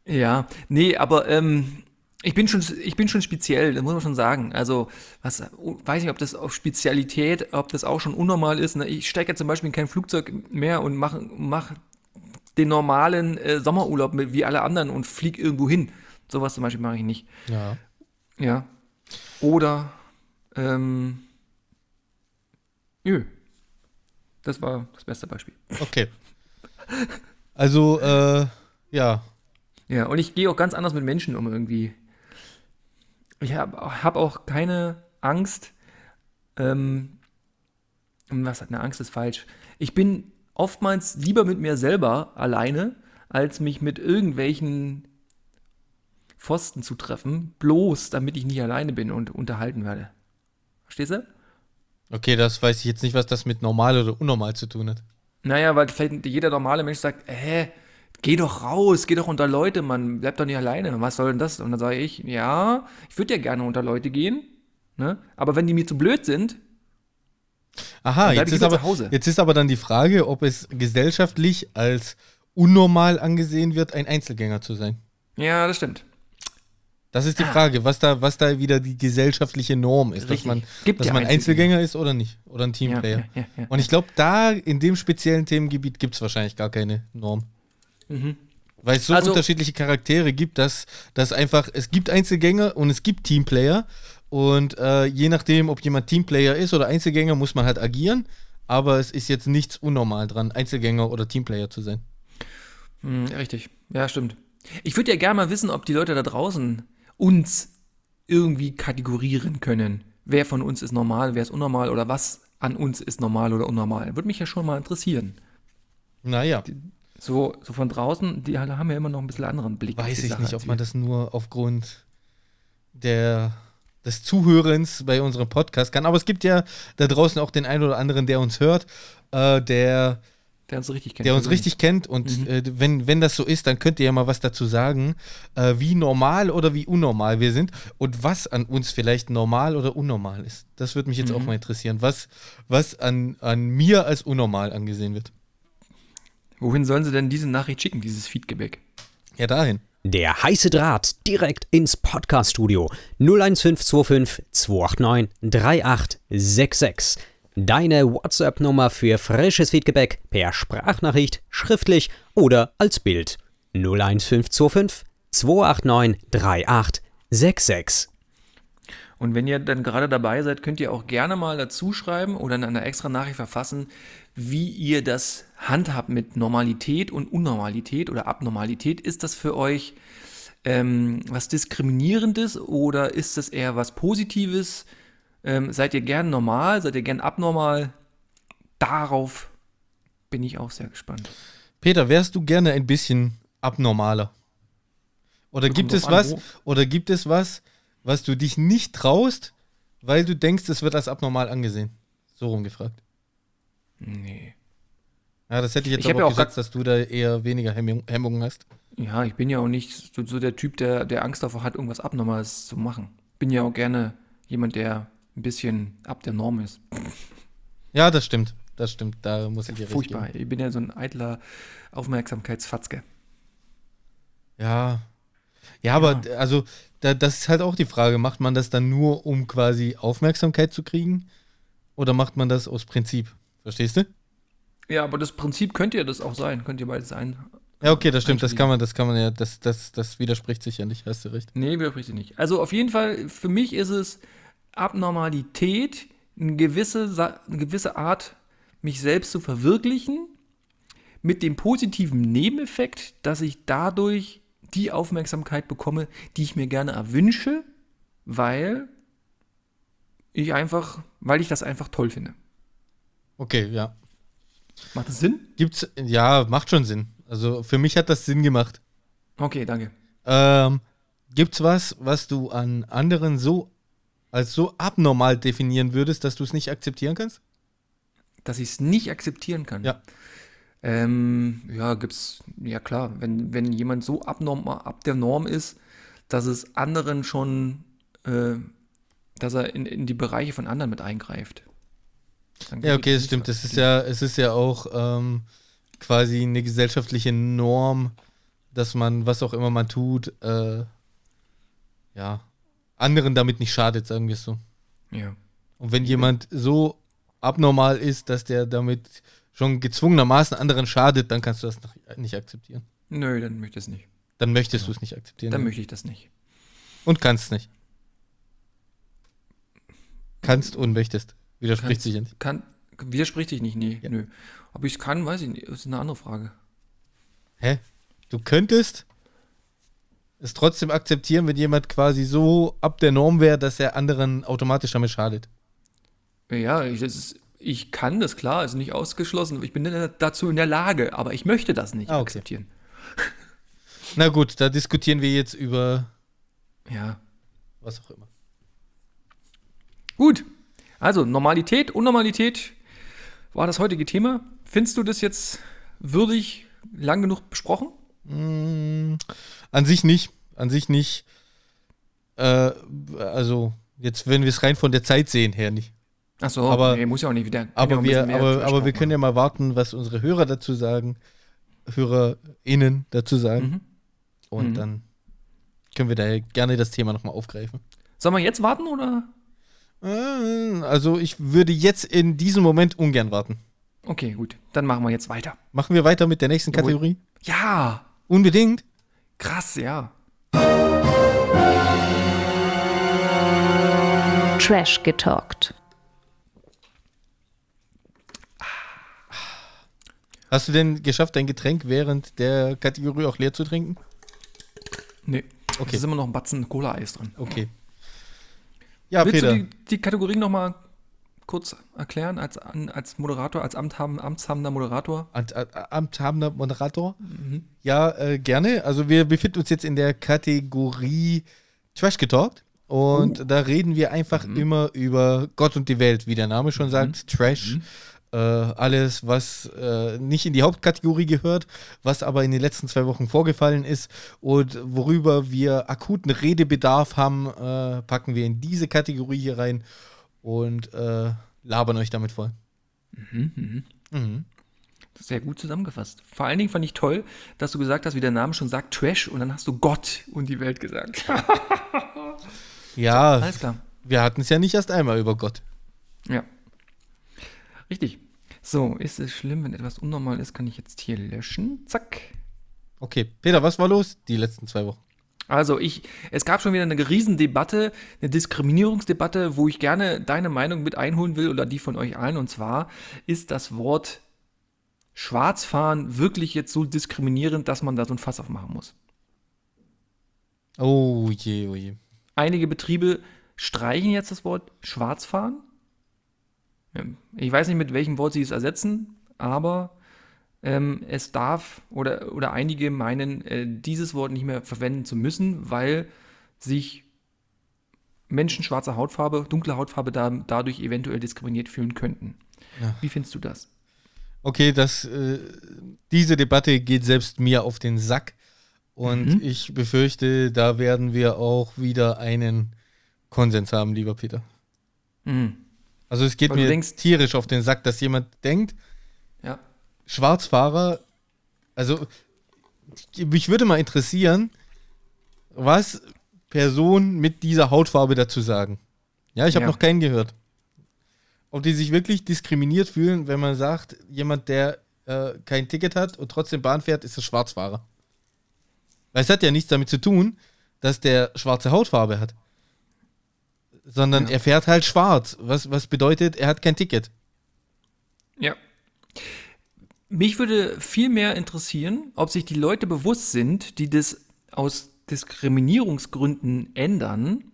Ja, nee, aber ähm, ich bin schon, ich bin schon speziell, das muss man schon sagen. Also, was, weiß nicht, ob das auf Spezialität, ob das auch schon unnormal ist. Ne? Ich steige ja zum Beispiel in kein Flugzeug mehr und mache mach den normalen äh, Sommerurlaub mit, wie alle anderen und fliege irgendwo hin. Sowas zum Beispiel mache ich nicht. Ja. Ja. Oder, ähm, nö. Das war das beste Beispiel. Okay. Also, äh, ja. Ja, und ich gehe auch ganz anders mit Menschen um irgendwie. Ich habe hab auch keine Angst. Ähm, was eine Angst ist falsch. Ich bin oftmals lieber mit mir selber alleine, als mich mit irgendwelchen Pfosten zu treffen, bloß damit ich nicht alleine bin und unterhalten werde. Verstehst du? Okay, das weiß ich jetzt nicht, was das mit normal oder unnormal zu tun hat. Naja, weil vielleicht jeder normale Mensch sagt, hä, geh doch raus, geh doch unter Leute, man bleib doch nicht alleine. Was soll denn das? Und dann sage ich, ja, ich würde ja gerne unter Leute gehen, ne? aber wenn die mir zu blöd sind, Aha, jetzt ich ist, aber, zu Hause. jetzt ist aber dann die Frage, ob es gesellschaftlich als unnormal angesehen wird, ein Einzelgänger zu sein. ja, das stimmt. Das ist die Frage, was da, was da wieder die gesellschaftliche Norm ist, dass Richtig. man, Gibt dass ja man Einzelgänger ist oder nicht. Oder ein Teamplayer. ja, ja. Und ich glaube, da in dem speziellen Themengebiet gibt es wahrscheinlich gar keine Norm. Mhm. Weil es so Also- unterschiedliche Charaktere gibt, dass, dass einfach, es gibt Einzelgänger und es gibt Teamplayer. Und äh, je nachdem, ob jemand Teamplayer ist oder Einzelgänger, muss man halt agieren. Aber es ist jetzt nichts unnormal dran, Einzelgänger oder Teamplayer zu sein. Hm, richtig. Ja, stimmt. Ich würde ja gerne mal wissen, ob die Leute da draußen uns irgendwie kategorieren können. Wer von uns ist normal, wer ist unnormal oder was an uns ist normal oder unnormal. Würde mich ja schon mal interessieren. Naja, So, so von draußen, die haben ja immer noch ein bisschen anderen Blick. weiß ich nicht, ob man das nur aufgrund der, des Zuhörens bei unserem Podcast kann. Aber es gibt ja da draußen auch den einen oder anderen, der uns hört, äh, der Der uns richtig kennt. der uns richtig kennt. Und Mhm. äh, wenn, wenn das so ist, dann könnt ihr ja mal was dazu sagen, äh, wie normal oder wie unnormal wir sind und was an uns vielleicht normal oder unnormal ist. Das würde mich jetzt auch Mhm. mal interessieren, was, was an, an mir als unnormal angesehen wird. Wohin sollen sie denn diese Nachricht schicken, dieses Feedback? Ja, dahin. Der heiße Draht direkt ins Podcast-Studio 01525 289 3866. Deine WhatsApp-Nummer für frisches Feedback per Sprachnachricht, schriftlich oder als Bild 01525 289 3866. Und wenn ihr dann gerade dabei seid, könnt ihr auch gerne mal dazu schreiben oder in einer extra Nachricht verfassen, wie ihr das handhabt mit Normalität und Unnormalität oder Abnormalität. Ist das für euch ähm, was Diskriminierendes oder ist das eher was Positives? Ähm, seid ihr gern normal? Seid ihr gern abnormal? Darauf bin ich auch sehr gespannt. Peter, wärst du gerne ein bisschen abnormaler? Oder Kommt gibt es an, was, wo. oder gibt es was, was du dich nicht traust, weil du denkst, es wird als abnormal angesehen? So rumgefragt. Nee. Ja, das hätte ich jetzt Ich aber ja auch gesagt, dass du da eher weniger Hemmung, Hemmungen hast. Ja, ich bin ja auch nicht so, so der Typ, der, der Angst davor hat, irgendwas Abnormales zu machen. Bin ja auch gerne jemand, der ein bisschen ab der Norm ist. Ja, das stimmt. Das stimmt. Da muss ich dir Furchtbar. geben. Ich bin ja so ein eitler Aufmerksamkeitsfatzke. Ja. Ja, aber also da, das ist halt auch die Frage, macht man das dann nur, um quasi Aufmerksamkeit zu kriegen? Oder macht man das aus Prinzip? Verstehst du? Ja, aber das Prinzip könnte ja das auch sein. Könnt ihr beides ein. Ja, okay, das stimmt. Das kann man, das kann man ja, das, das, das widerspricht sich ja nicht, hast du recht. Nee, widerspricht sie nicht. Also auf jeden Fall, für mich ist es Abnormalität, eine gewisse, eine gewisse Art, mich selbst zu verwirklichen, mit dem positiven Nebeneffekt, dass ich dadurch die Aufmerksamkeit bekomme, die ich mir gerne erwünsche, weil ich einfach, weil ich das einfach toll finde. Okay, ja. Macht das Sinn? Gibt's, ja, macht schon Sinn. Also für mich hat das Sinn gemacht. Okay, danke. Ähm, gibt's was, was du an anderen so als so abnormal definieren würdest, dass du es nicht akzeptieren kannst? Dass ich es nicht akzeptieren kann. Ja. Ähm, ja, gibt's, ja klar, wenn, wenn jemand so abnorm, ab der Norm ist, dass es anderen schon, äh, dass er in, in die Bereiche von anderen mit eingreift. Ja, okay, das stimmt. Das ist ja, es ist ja auch ähm, quasi eine gesellschaftliche Norm, dass man, was auch immer man tut, äh, ja, anderen damit nicht schadet, sagen wir es so. Ja. Und wenn jemand so abnormal ist, dass der damit schon gezwungenermaßen anderen schadet, dann kannst du das nicht akzeptieren. Nö, dann möchte ich es nicht. Dann möchtest du es nicht akzeptieren. Dann ja. möchte ich das nicht. Und kannst nicht. Kannst und möchtest. Widerspricht Kannst- sich ja nicht. Kann, widerspricht dich nicht, nee, Ja. nö. Ob ich es kann, weiß ich nicht. Das ist eine andere Frage. Hä? Du könntest es trotzdem akzeptieren, wenn jemand quasi so ab der Norm wäre, dass er anderen automatisch damit schadet. Ja, ich, ist, ich kann das, klar, ist nicht ausgeschlossen. Ich bin dazu in der Lage, aber ich möchte das nicht Ah, okay. akzeptieren. Na gut, da diskutieren wir jetzt über Ja. was auch immer. Gut. Also, Normalität, Unnormalität war das heutige Thema. Findest du das jetzt würdig, lang genug besprochen? Mm, an sich nicht. An sich nicht. Äh, also, jetzt, wenn wir es rein von der Zeit sehen her nicht. Achso, Aber- nee, muss ja auch nicht wieder. Aber, wir, aber, aber wir können ja mal warten, was unsere Hörer dazu sagen. HörerInnen dazu sagen. Mhm. Und Mhm. dann können wir da gerne das Thema nochmal aufgreifen. Sollen wir jetzt warten oder? Äh, Also ich würde jetzt in diesem Moment ungern warten. Okay, gut. Dann machen wir jetzt weiter. Machen wir weiter mit der nächsten. Kategorie? Ja, Unbedingt. krass, ja. Trash getalkt. Hast du denn geschafft, dein Getränk während der Kategorie auch leer zu trinken? Nee. Okay. Es ist immer noch ein Batzen Cola-Eis drin. Okay. Ja, Willst Peter. du die, die Kategorien nochmal kurz erklären als, als Moderator, als Amthaben, amtshabender Moderator? Amt- äh, Amthabender Moderator? Mhm. Ja, äh, gerne. Also wir befinden uns jetzt in der Kategorie Trash Getalkt. Und Oh. da reden wir einfach Mhm. immer über Gott und die Welt, wie der Name schon sagt. Trash. äh, alles, was äh, nicht in die Hauptkategorie gehört, was aber in den letzten zwei Wochen vorgefallen ist und worüber wir akuten Redebedarf haben, äh, packen wir in diese Kategorie hier rein und äh, labern euch damit voll. Mhm, mhm. Mhm. Sehr gut zusammengefasst. Vor allen Dingen fand ich toll, dass du gesagt hast, wie der Name schon sagt, Trash und dann hast du Gott und die Welt gesagt. Ja, Alles klar. wir hatten es ja nicht erst einmal über Gott. Ja. Richtig. So, ist es schlimm, wenn etwas unnormal ist, kann ich jetzt hier löschen. Zack. Okay, Peter, was war los die letzten zwei Wochen? Also ich, es gab schon wieder eine Riesendebatte, eine Diskriminierungsdebatte, wo ich gerne deine Meinung mit einholen will oder die von euch allen. Und zwar ist das Wort Schwarzfahren wirklich jetzt so diskriminierend, dass man da so ein Fass aufmachen muss. Oh je, oh je. Einige Betriebe streichen jetzt das Wort Schwarzfahren. Ja, Ich weiß nicht, mit welchem Wort sie es ersetzen, aber ähm, es darf oder, oder einige meinen, äh, dieses Wort nicht mehr verwenden zu müssen, weil sich Menschen schwarzer Hautfarbe, dunkler Hautfarbe da, dadurch eventuell diskriminiert fühlen könnten. Ja. Wie findest du das? Okay, das, äh, diese Debatte geht selbst mir auf den Sack. Und Mhm. ich befürchte, da werden wir auch wieder einen Konsens haben, lieber Peter. Mhm. Also es geht Weil mir denkst- tierisch auf den Sack, dass jemand denkt. Schwarzfahrer, also mich würde mal interessieren, was Personen mit dieser Hautfarbe dazu sagen. Ja, ich habe Ja. noch keinen gehört. Ob die sich wirklich diskriminiert fühlen, wenn man sagt, jemand, der äh, kein Ticket hat und trotzdem Bahn fährt, ist ein Schwarzfahrer. Weil es hat ja nichts damit zu tun, dass der schwarze Hautfarbe hat. Sondern Ja. er fährt halt schwarz. Was, was bedeutet, er hat kein Ticket. Ja. Mich würde viel mehr interessieren, ob sich die Leute bewusst sind, die das aus Diskriminierungsgründen ändern,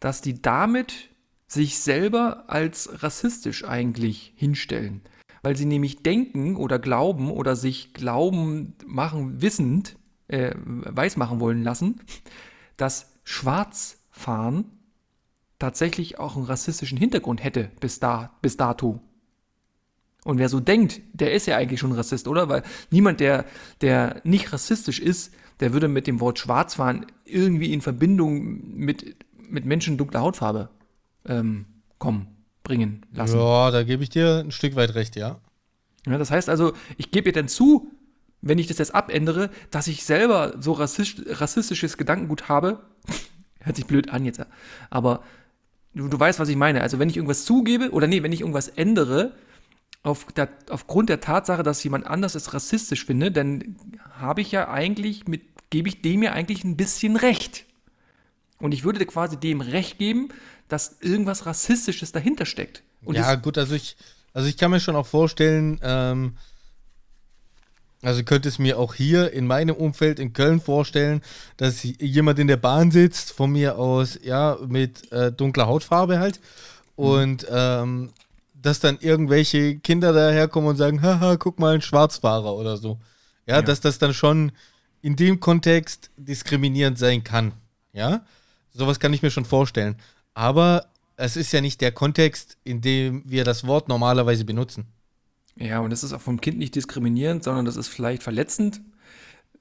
dass die damit sich selber als rassistisch eigentlich hinstellen. Weil sie nämlich denken oder glauben oder sich glauben machen, wissend, äh, weismachen wollen lassen, dass Schwarzfahren tatsächlich auch einen rassistischen Hintergrund hätte bis, da, bis dato. Und wer so denkt, der ist ja eigentlich schon Rassist, oder? Weil niemand, der, der nicht rassistisch ist, der würde mit dem Wort Schwarzfahren irgendwie in Verbindung mit, mit Menschen dunkler Hautfarbe ähm, kommen, bringen lassen. Ja. Ja, da gebe ich dir ein Stück weit recht, ja. das heißt also, ich gebe ihr dann zu, wenn ich das jetzt abändere, dass ich selber so rassist, rassistisches Gedankengut habe. Hört sich blöd an jetzt, aber du, du weißt, was ich meine. Also wenn ich irgendwas zugebe, oder nee, wenn ich irgendwas ändere, auf der, aufgrund der Tatsache, dass jemand anders es rassistisch finde, dann habe ich ja eigentlich mit, gebe ich dem ja eigentlich ein bisschen Recht. Und ich würde quasi dem Recht geben, dass irgendwas Rassistisches dahinter steckt. Und ja, gut, also ich, also ich kann mir schon auch vorstellen, ähm, also könnte es mir auch hier in meinem Umfeld in Köln vorstellen, dass jemand in der Bahn sitzt, von mir aus, ja, mit äh, dunkler Hautfarbe halt. Und ähm, dass dann irgendwelche Kinder daherkommen und sagen, haha, guck mal, ein Schwarzfahrer oder so. Ja, Ja. dass das dann schon in dem Kontext diskriminierend sein kann. Ja, sowas kann ich mir schon vorstellen. Aber es ist ja nicht der Kontext, in dem wir das Wort normalerweise benutzen. Ja, und das ist auch vom Kind nicht diskriminierend, sondern das ist vielleicht verletzend.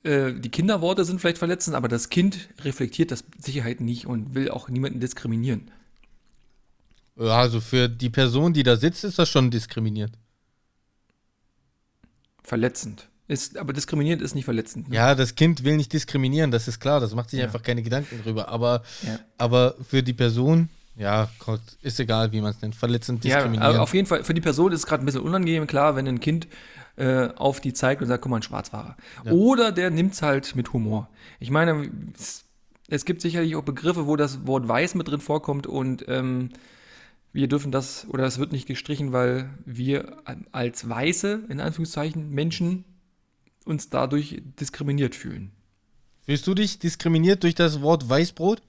Äh, die Kinderworte sind vielleicht verletzend, aber das Kind reflektiert das Sicherheit nicht und will auch niemanden diskriminieren. Ja, also für die Person, die da sitzt, ist das schon diskriminiert. Verletzend. Ist, aber diskriminierend ist nicht verletzend. ne? Ja, das Kind will nicht diskriminieren, das ist klar, das macht sich Ja. einfach keine Gedanken drüber. Aber, Ja. aber für die Person, ja, Gott, ist egal, wie man es nennt, verletzend Ja, diskriminieren. aber auf jeden Fall, für die Person ist es gerade ein bisschen unangenehm, klar, wenn ein Kind äh, auf die zeigt und sagt, guck mal, ein Schwarzfahrer. Oder der nimmt es halt mit Humor. Ich meine, es, es gibt sicherlich auch Begriffe, wo das Wort weiß mit drin vorkommt und ähm, wir dürfen das, oder es wird nicht gestrichen, weil wir als weiße, in Anführungszeichen, Menschen uns dadurch diskriminiert fühlen. Fühlst du dich diskriminiert durch das Wort Weißbrot?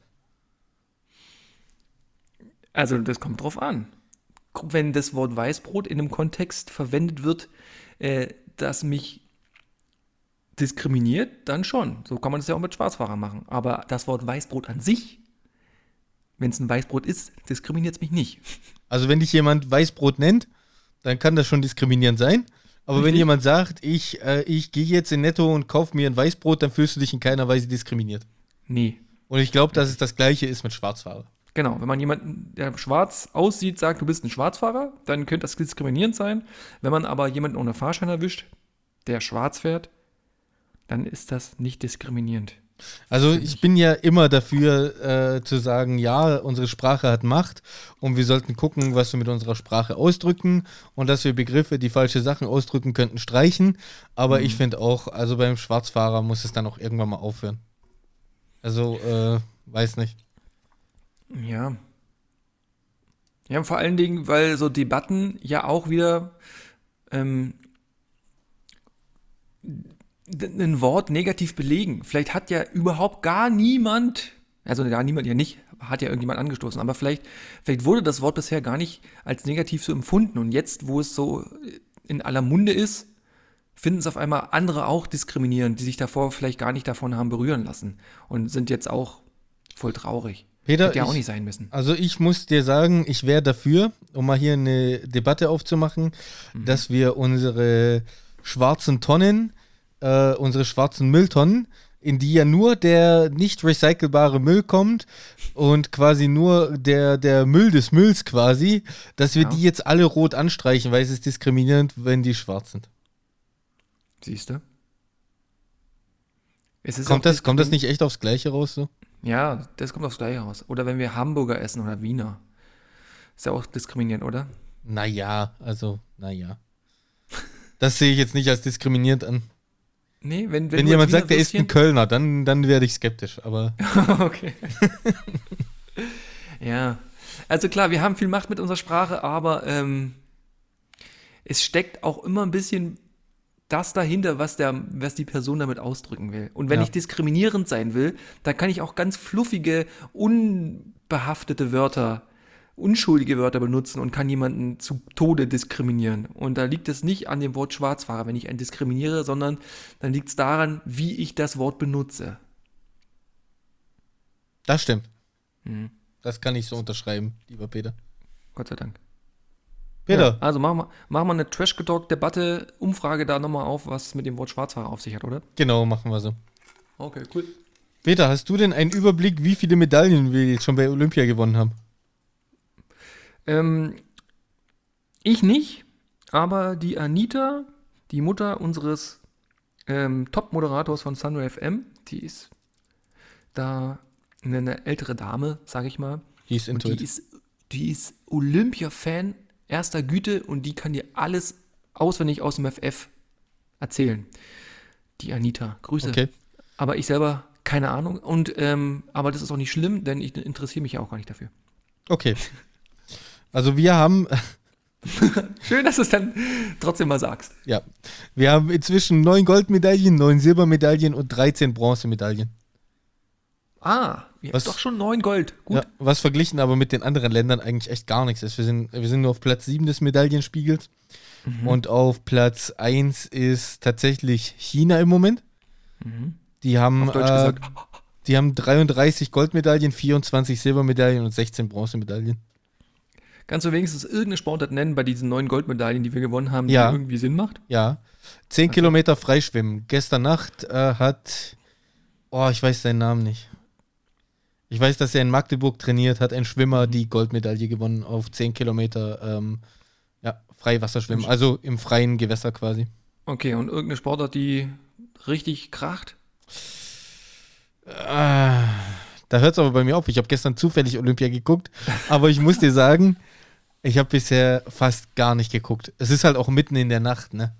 Also das kommt drauf an. Wenn das Wort Weißbrot in einem Kontext verwendet wird, äh, das mich diskriminiert, dann schon. So kann man das ja auch mit Schwarzfahrern machen. Aber das Wort Weißbrot an sich, wenn es ein Weißbrot ist, diskriminiert es mich nicht. Also wenn dich jemand Weißbrot nennt, dann kann das schon diskriminierend sein. Aber wenn Richtig. jemand sagt, ich, äh, ich gehe jetzt in Netto und kaufe mir ein Weißbrot, dann fühlst du dich in keiner Weise diskriminiert. Nee. Und ich glaube, dass es das gleiche ist mit Schwarzfahrer. Genau, wenn man jemanden, der schwarz aussieht, sagt, du bist ein Schwarzfahrer, dann könnte das diskriminierend sein. Wenn man aber jemanden ohne Fahrschein erwischt, der schwarz fährt, dann ist das nicht diskriminierend. Also ich bin ja immer dafür äh, zu sagen, ja, unsere Sprache hat Macht und wir sollten gucken, was wir mit unserer Sprache ausdrücken und dass wir Begriffe, die falsche Sachen ausdrücken könnten, streichen. Aber ich finde auch, also beim Schwarzfahrer muss es dann auch irgendwann mal aufhören. Also, äh, weiß nicht. Ja. Ja, vor allen Dingen, weil so Debatten ja auch wieder ähm, ein Wort negativ belegen. Vielleicht hat ja überhaupt gar niemand, also gar niemand ja nicht, hat ja irgendjemand angestoßen, aber vielleicht, vielleicht wurde das Wort bisher gar nicht als negativ so empfunden. Und jetzt, wo es so in aller Munde ist, finden es auf einmal andere auch diskriminierend, die sich davor vielleicht gar nicht davon haben berühren lassen und sind jetzt auch voll traurig. Peter, Hätte ja auch ich- nicht sein müssen. Also ich muss dir sagen, ich wäre dafür, um mal hier eine Debatte aufzumachen, dass wir unsere schwarzen Tonnen, äh, unsere schwarzen Mülltonnen, in die ja nur der nicht recycelbare Müll kommt und quasi nur der, der Müll des Mülls quasi, dass wir Ja. die jetzt alle rot anstreichen, weil es ist diskriminierend, wenn die schwarz sind. Siehst du? Kommt das, kommt das nicht echt aufs Gleiche raus so? Ja, das kommt aufs Gleiche raus. Oder wenn wir Hamburger essen oder Wiener. Ist ja auch diskriminierend, oder? Naja, also, naja. Das sehe ich jetzt nicht als diskriminierend an. Nee, wenn, wenn, Wenn, jemand sagt, er ist ein Kölner, dann, dann werde ich skeptisch. Aber okay. ja. Also klar, wir haben viel Macht mit unserer Sprache, aber ähm, es steckt auch immer ein bisschen das dahinter, was, der, was die Person damit ausdrücken will. Und wenn Ja. ich diskriminierend sein will, dann kann ich auch ganz fluffige, unbehaftete Wörter, unschuldige Wörter benutzen und kann jemanden zu Tode diskriminieren. Und da liegt es nicht an dem Wort Schwarzfahrer, wenn ich einen diskriminiere, sondern dann liegt es daran, wie ich das Wort benutze. das stimmt. Mhm. Das kann ich so unterschreiben, lieber Peter. Gott sei Dank. Peter, Ja, also machen wir, machen wir eine Trash-Talk-Debatte, Umfrage da nochmal auf, was es mit dem Wort Schwarzfahrer auf sich hat, oder? genau, machen wir so. Okay, cool. Peter, hast du denn einen Überblick, wie viele Medaillen wir jetzt schon bei Olympia gewonnen haben? Ähm, ich nicht, aber die Anita, die Mutter unseres ähm, Top-Moderators von Sunray FM, die ist da eine ältere Dame, sage ich mal. Die ist Und die ist, die ist Olympia-Fan erster Güte und die kann dir alles auswendig aus dem FF erzählen. Die Anita. Grüße. Okay. Aber ich selber keine Ahnung. Und ähm, aber das ist auch nicht schlimm, denn ich interessiere mich ja auch gar nicht dafür. Okay. Also wir haben, Schön, dass du es dann trotzdem mal sagst. ja, wir haben inzwischen neun Goldmedaillen, neun Silbermedaillen und 13 Bronzemedaillen. Ah, ihr Was- doch schon neun Gold. Gut. Ja, was verglichen aber mit den anderen Ländern eigentlich echt gar nichts ist. Wir sind, wir sind nur auf Platz 7 des Medaillenspiegels Mhm. und auf Platz 1 ist tatsächlich China im Moment. Die haben, Mhm. Auf Deutsch äh, gesagt. die haben 33 Goldmedaillen, 24 Silbermedaillen und 16 Bronzemedaillen. Kannst du wenigstens irgendeine Sportart nennen bei diesen neun Goldmedaillen, die wir gewonnen haben, Ja. die irgendwie Sinn macht? Ja. 10 Kilometer Freischwimmen. Gestern Nacht äh, hat, oh, ich weiß seinen Namen nicht. Ich weiß, dass er in Magdeburg trainiert, hat ein Schwimmer die Goldmedaille gewonnen auf 10 Kilometer ähm, ja, Freiwasserschwimmen, also im freien Gewässer quasi. Okay, und irgendeine Sportart, die richtig kracht? Ah, da hört es aber bei mir auf. Ich habe gestern zufällig Olympia geguckt, aber ich muss dir sagen, ich habe bisher fast gar nicht geguckt. Es ist halt auch mitten in der Nacht, ne?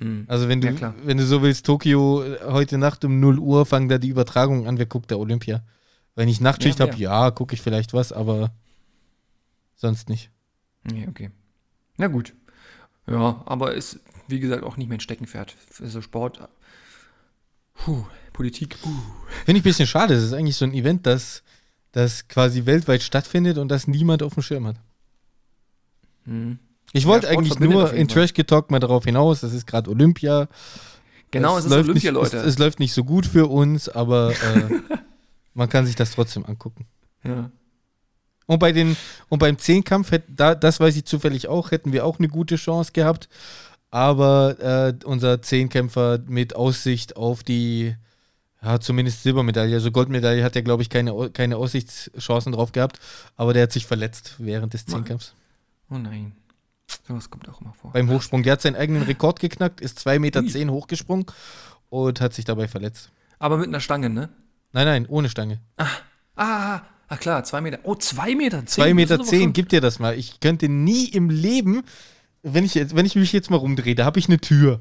Hm. Also wenn du, Ja, wenn du so willst, Tokio, äh, heute Nacht um 0 Uhr fangen da die Übertragungen an, wer guckt der Olympia? Wenn ich Nachtschicht Ja, habe, ja, gucke ich vielleicht was, aber sonst nicht. Nee, okay. Na gut. Ja, aber ist, wie gesagt, auch nicht mein Steckenpferd. Für so Sport. Puh, Politik. Puh. Finde ich ein bisschen schade. Es ist eigentlich so ein Event, das, das quasi weltweit stattfindet und das niemand auf dem Schirm hat. Hm. Ich Ja, wollte Sport eigentlich nur in. Trash Talk mal darauf hinaus, das ist gerade Olympia. Genau, es ist läuft Olympia, nicht, Leute. Es, es läuft nicht so gut für uns, aber äh, man kann sich das trotzdem angucken. ja. Und, bei den, und beim Zehnkampf, hätt, da, das weiß ich zufällig auch, hätten wir auch eine gute Chance gehabt. Aber äh, unser Zehnkämpfer mit Aussicht auf die, ja, zumindest Silbermedaille, also Goldmedaille hat er, glaube ich, keine, keine Aussichtschancen drauf gehabt. Aber der hat sich verletzt während des Zehnkampfs. Oh nein. Sowas kommt auch immer vor. Beim Hochsprung. Der hat seinen eigenen Rekord geknackt, ist 2,10 Meter zehn hochgesprungen und hat sich dabei verletzt. Aber mit einer Stange, ne? Nein, nein, ohne Stange. Ah, ah, ah klar, zwei Meter. Oh, zwei Meter zehn. 2,10 Meter, Das ist aber zehn, schon- gib dir das mal. Ich könnte nie im Leben, wenn ich, jetzt, wenn ich mich jetzt mal rumdrehe, da habe ich eine Tür.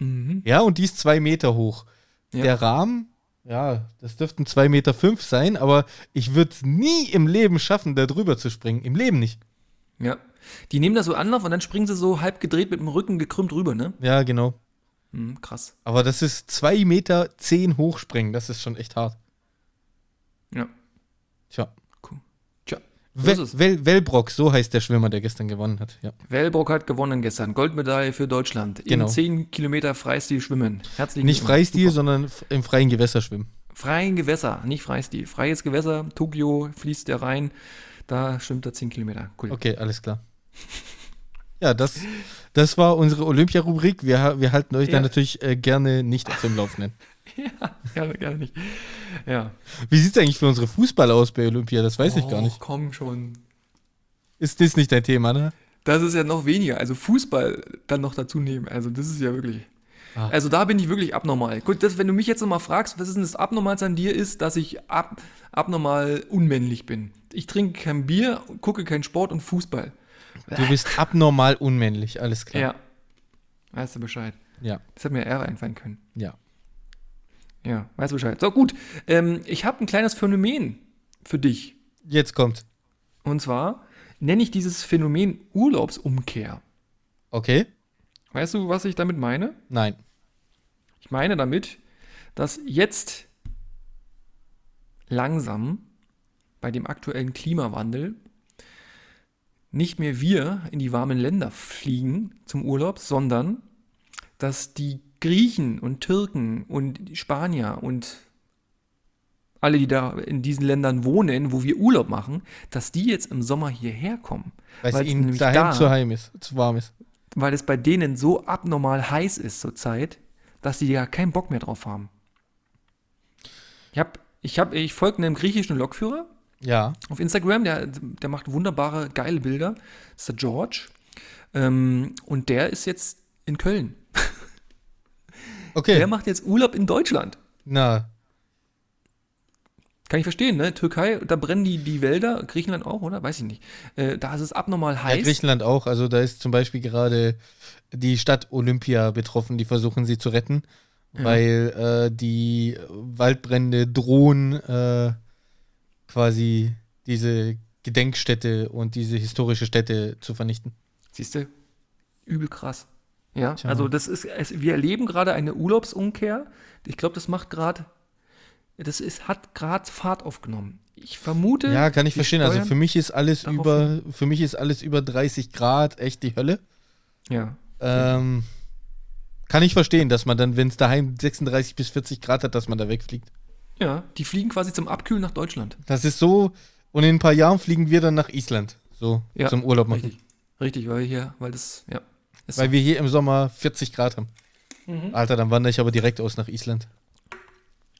Mhm. Ja, und die ist zwei Meter hoch. Ja. Der Rahmen, ja, das dürften zwei Meter fünf sein, aber ich würde es nie im Leben schaffen, da drüber zu springen. Im Leben nicht. Ja. Die nehmen da so Anlauf und dann springen sie so halb gedreht mit dem Rücken gekrümmt rüber, ne? Ja, genau. Mhm, krass. Aber das ist zwei Meter zehn hochspringen. Das ist schon echt hart. Ja. Tja. Wel Wellbrock, so heißt der Schwimmer, der gestern gewonnen hat. Ja. Wellbrock hat gewonnen gestern. Goldmedaille für Deutschland. Genau. Im 10 Kilometer Freistil schwimmen. Herzlichen Nicht. Freistil, Super. sondern im freien Gewässer schwimmen. Freien Gewässer, nicht Freistil. Freies Gewässer, Tokio fließt der rein. Da schwimmt er 10 Kilometer. Cool. Okay, alles klar. Ja, das, das war unsere Olympia-Rubrik. Wir, wir halten euch Ja. da natürlich äh, gerne nicht auf dem Laufenden. Ja, gerne, gerne nicht. Ja. Wie sieht es eigentlich für unsere Fußballer aus bei Olympia? Das weiß ich gar Och, nicht. komm schon. Ist das nicht dein Thema, ne? Das ist ja noch weniger. Also Fußball dann noch dazu nehmen. Also das ist ja wirklich. Ah. Also da bin ich wirklich abnormal. Gut, das, wenn du mich jetzt nochmal fragst, was ist denn das Abnormalste an dir ist, dass ich ab, abnormal unmännlich bin. Ich trinke kein Bier, gucke keinen Sport und Fußball. Du bist abnormal unmännlich, alles klar. Ja. Weißt du Bescheid. Ja, Das hätte mir eher einfallen können. ja. Ja, weißt du Bescheid. So, gut. Ähm, ich habe ein kleines Phänomen für dich. Jetzt kommt. Und zwar nenne ich dieses Phänomen Urlaubsumkehr. Okay? Weißt du, was ich damit meine? Nein. Ich meine damit, dass jetzt langsam bei dem aktuellen Klimawandel nicht mehr wir in die warmen Länder fliegen zum Urlaub, sondern dass die Griechen und Türken und die Spanier und alle, die da in diesen Ländern wohnen, wo wir Urlaub machen, dass die jetzt im Sommer hierher kommen. Weil es ihnen daheim da- zu heim ist, zu warm ist. weil es bei denen so abnormal heiß ist zurzeit, dass sie ja keinen Bock mehr drauf haben. Ich hab, ich hab, ich folge einem griechischen Lokführer Ja. auf Instagram, der, der macht wunderbare, geile Bilder. Das ist der George. Ähm, und der ist jetzt in Köln. Okay. Der macht jetzt Urlaub in Deutschland. Na, Kann ich verstehen, ne? Türkei, da brennen die, die Wälder, Griechenland auch, oder? Weiß ich nicht. Äh, da ist es abnormal ja, heiß. Griechenland auch. Also da ist zum Beispiel gerade die Stadt Olympia betroffen. Die versuchen sie zu retten, Ja. weil äh, die Waldbrände drohen äh, quasi diese Gedenkstätte und diese historische Stätte zu vernichten. Siehst du? Übel krass. Ja, Tja. also das ist, es, wir erleben gerade eine Urlaubsumkehr. Ich glaube, das macht gerade, das ist, hat gerade Fahrt aufgenommen. Ich vermute. Ja, kann ich verstehen. Also für mich ist alles über, für mich ist alles über 30 Grad echt die Hölle. Ja. Ähm, kann ich verstehen, dass man dann, wenn es daheim 36 bis 40 Grad hat, dass man da wegfliegt. Ja, die fliegen quasi zum Abkühlen nach Deutschland. Das ist so, und in ein paar Jahren fliegen wir dann nach Island. So, Ja, zum Urlaub machen. Richtig. Richtig, weil hier, weil das, ja. Ist Weil wir hier im Sommer 40 Grad haben. Mhm. Alter, dann wandere ich aber direkt aus nach Island.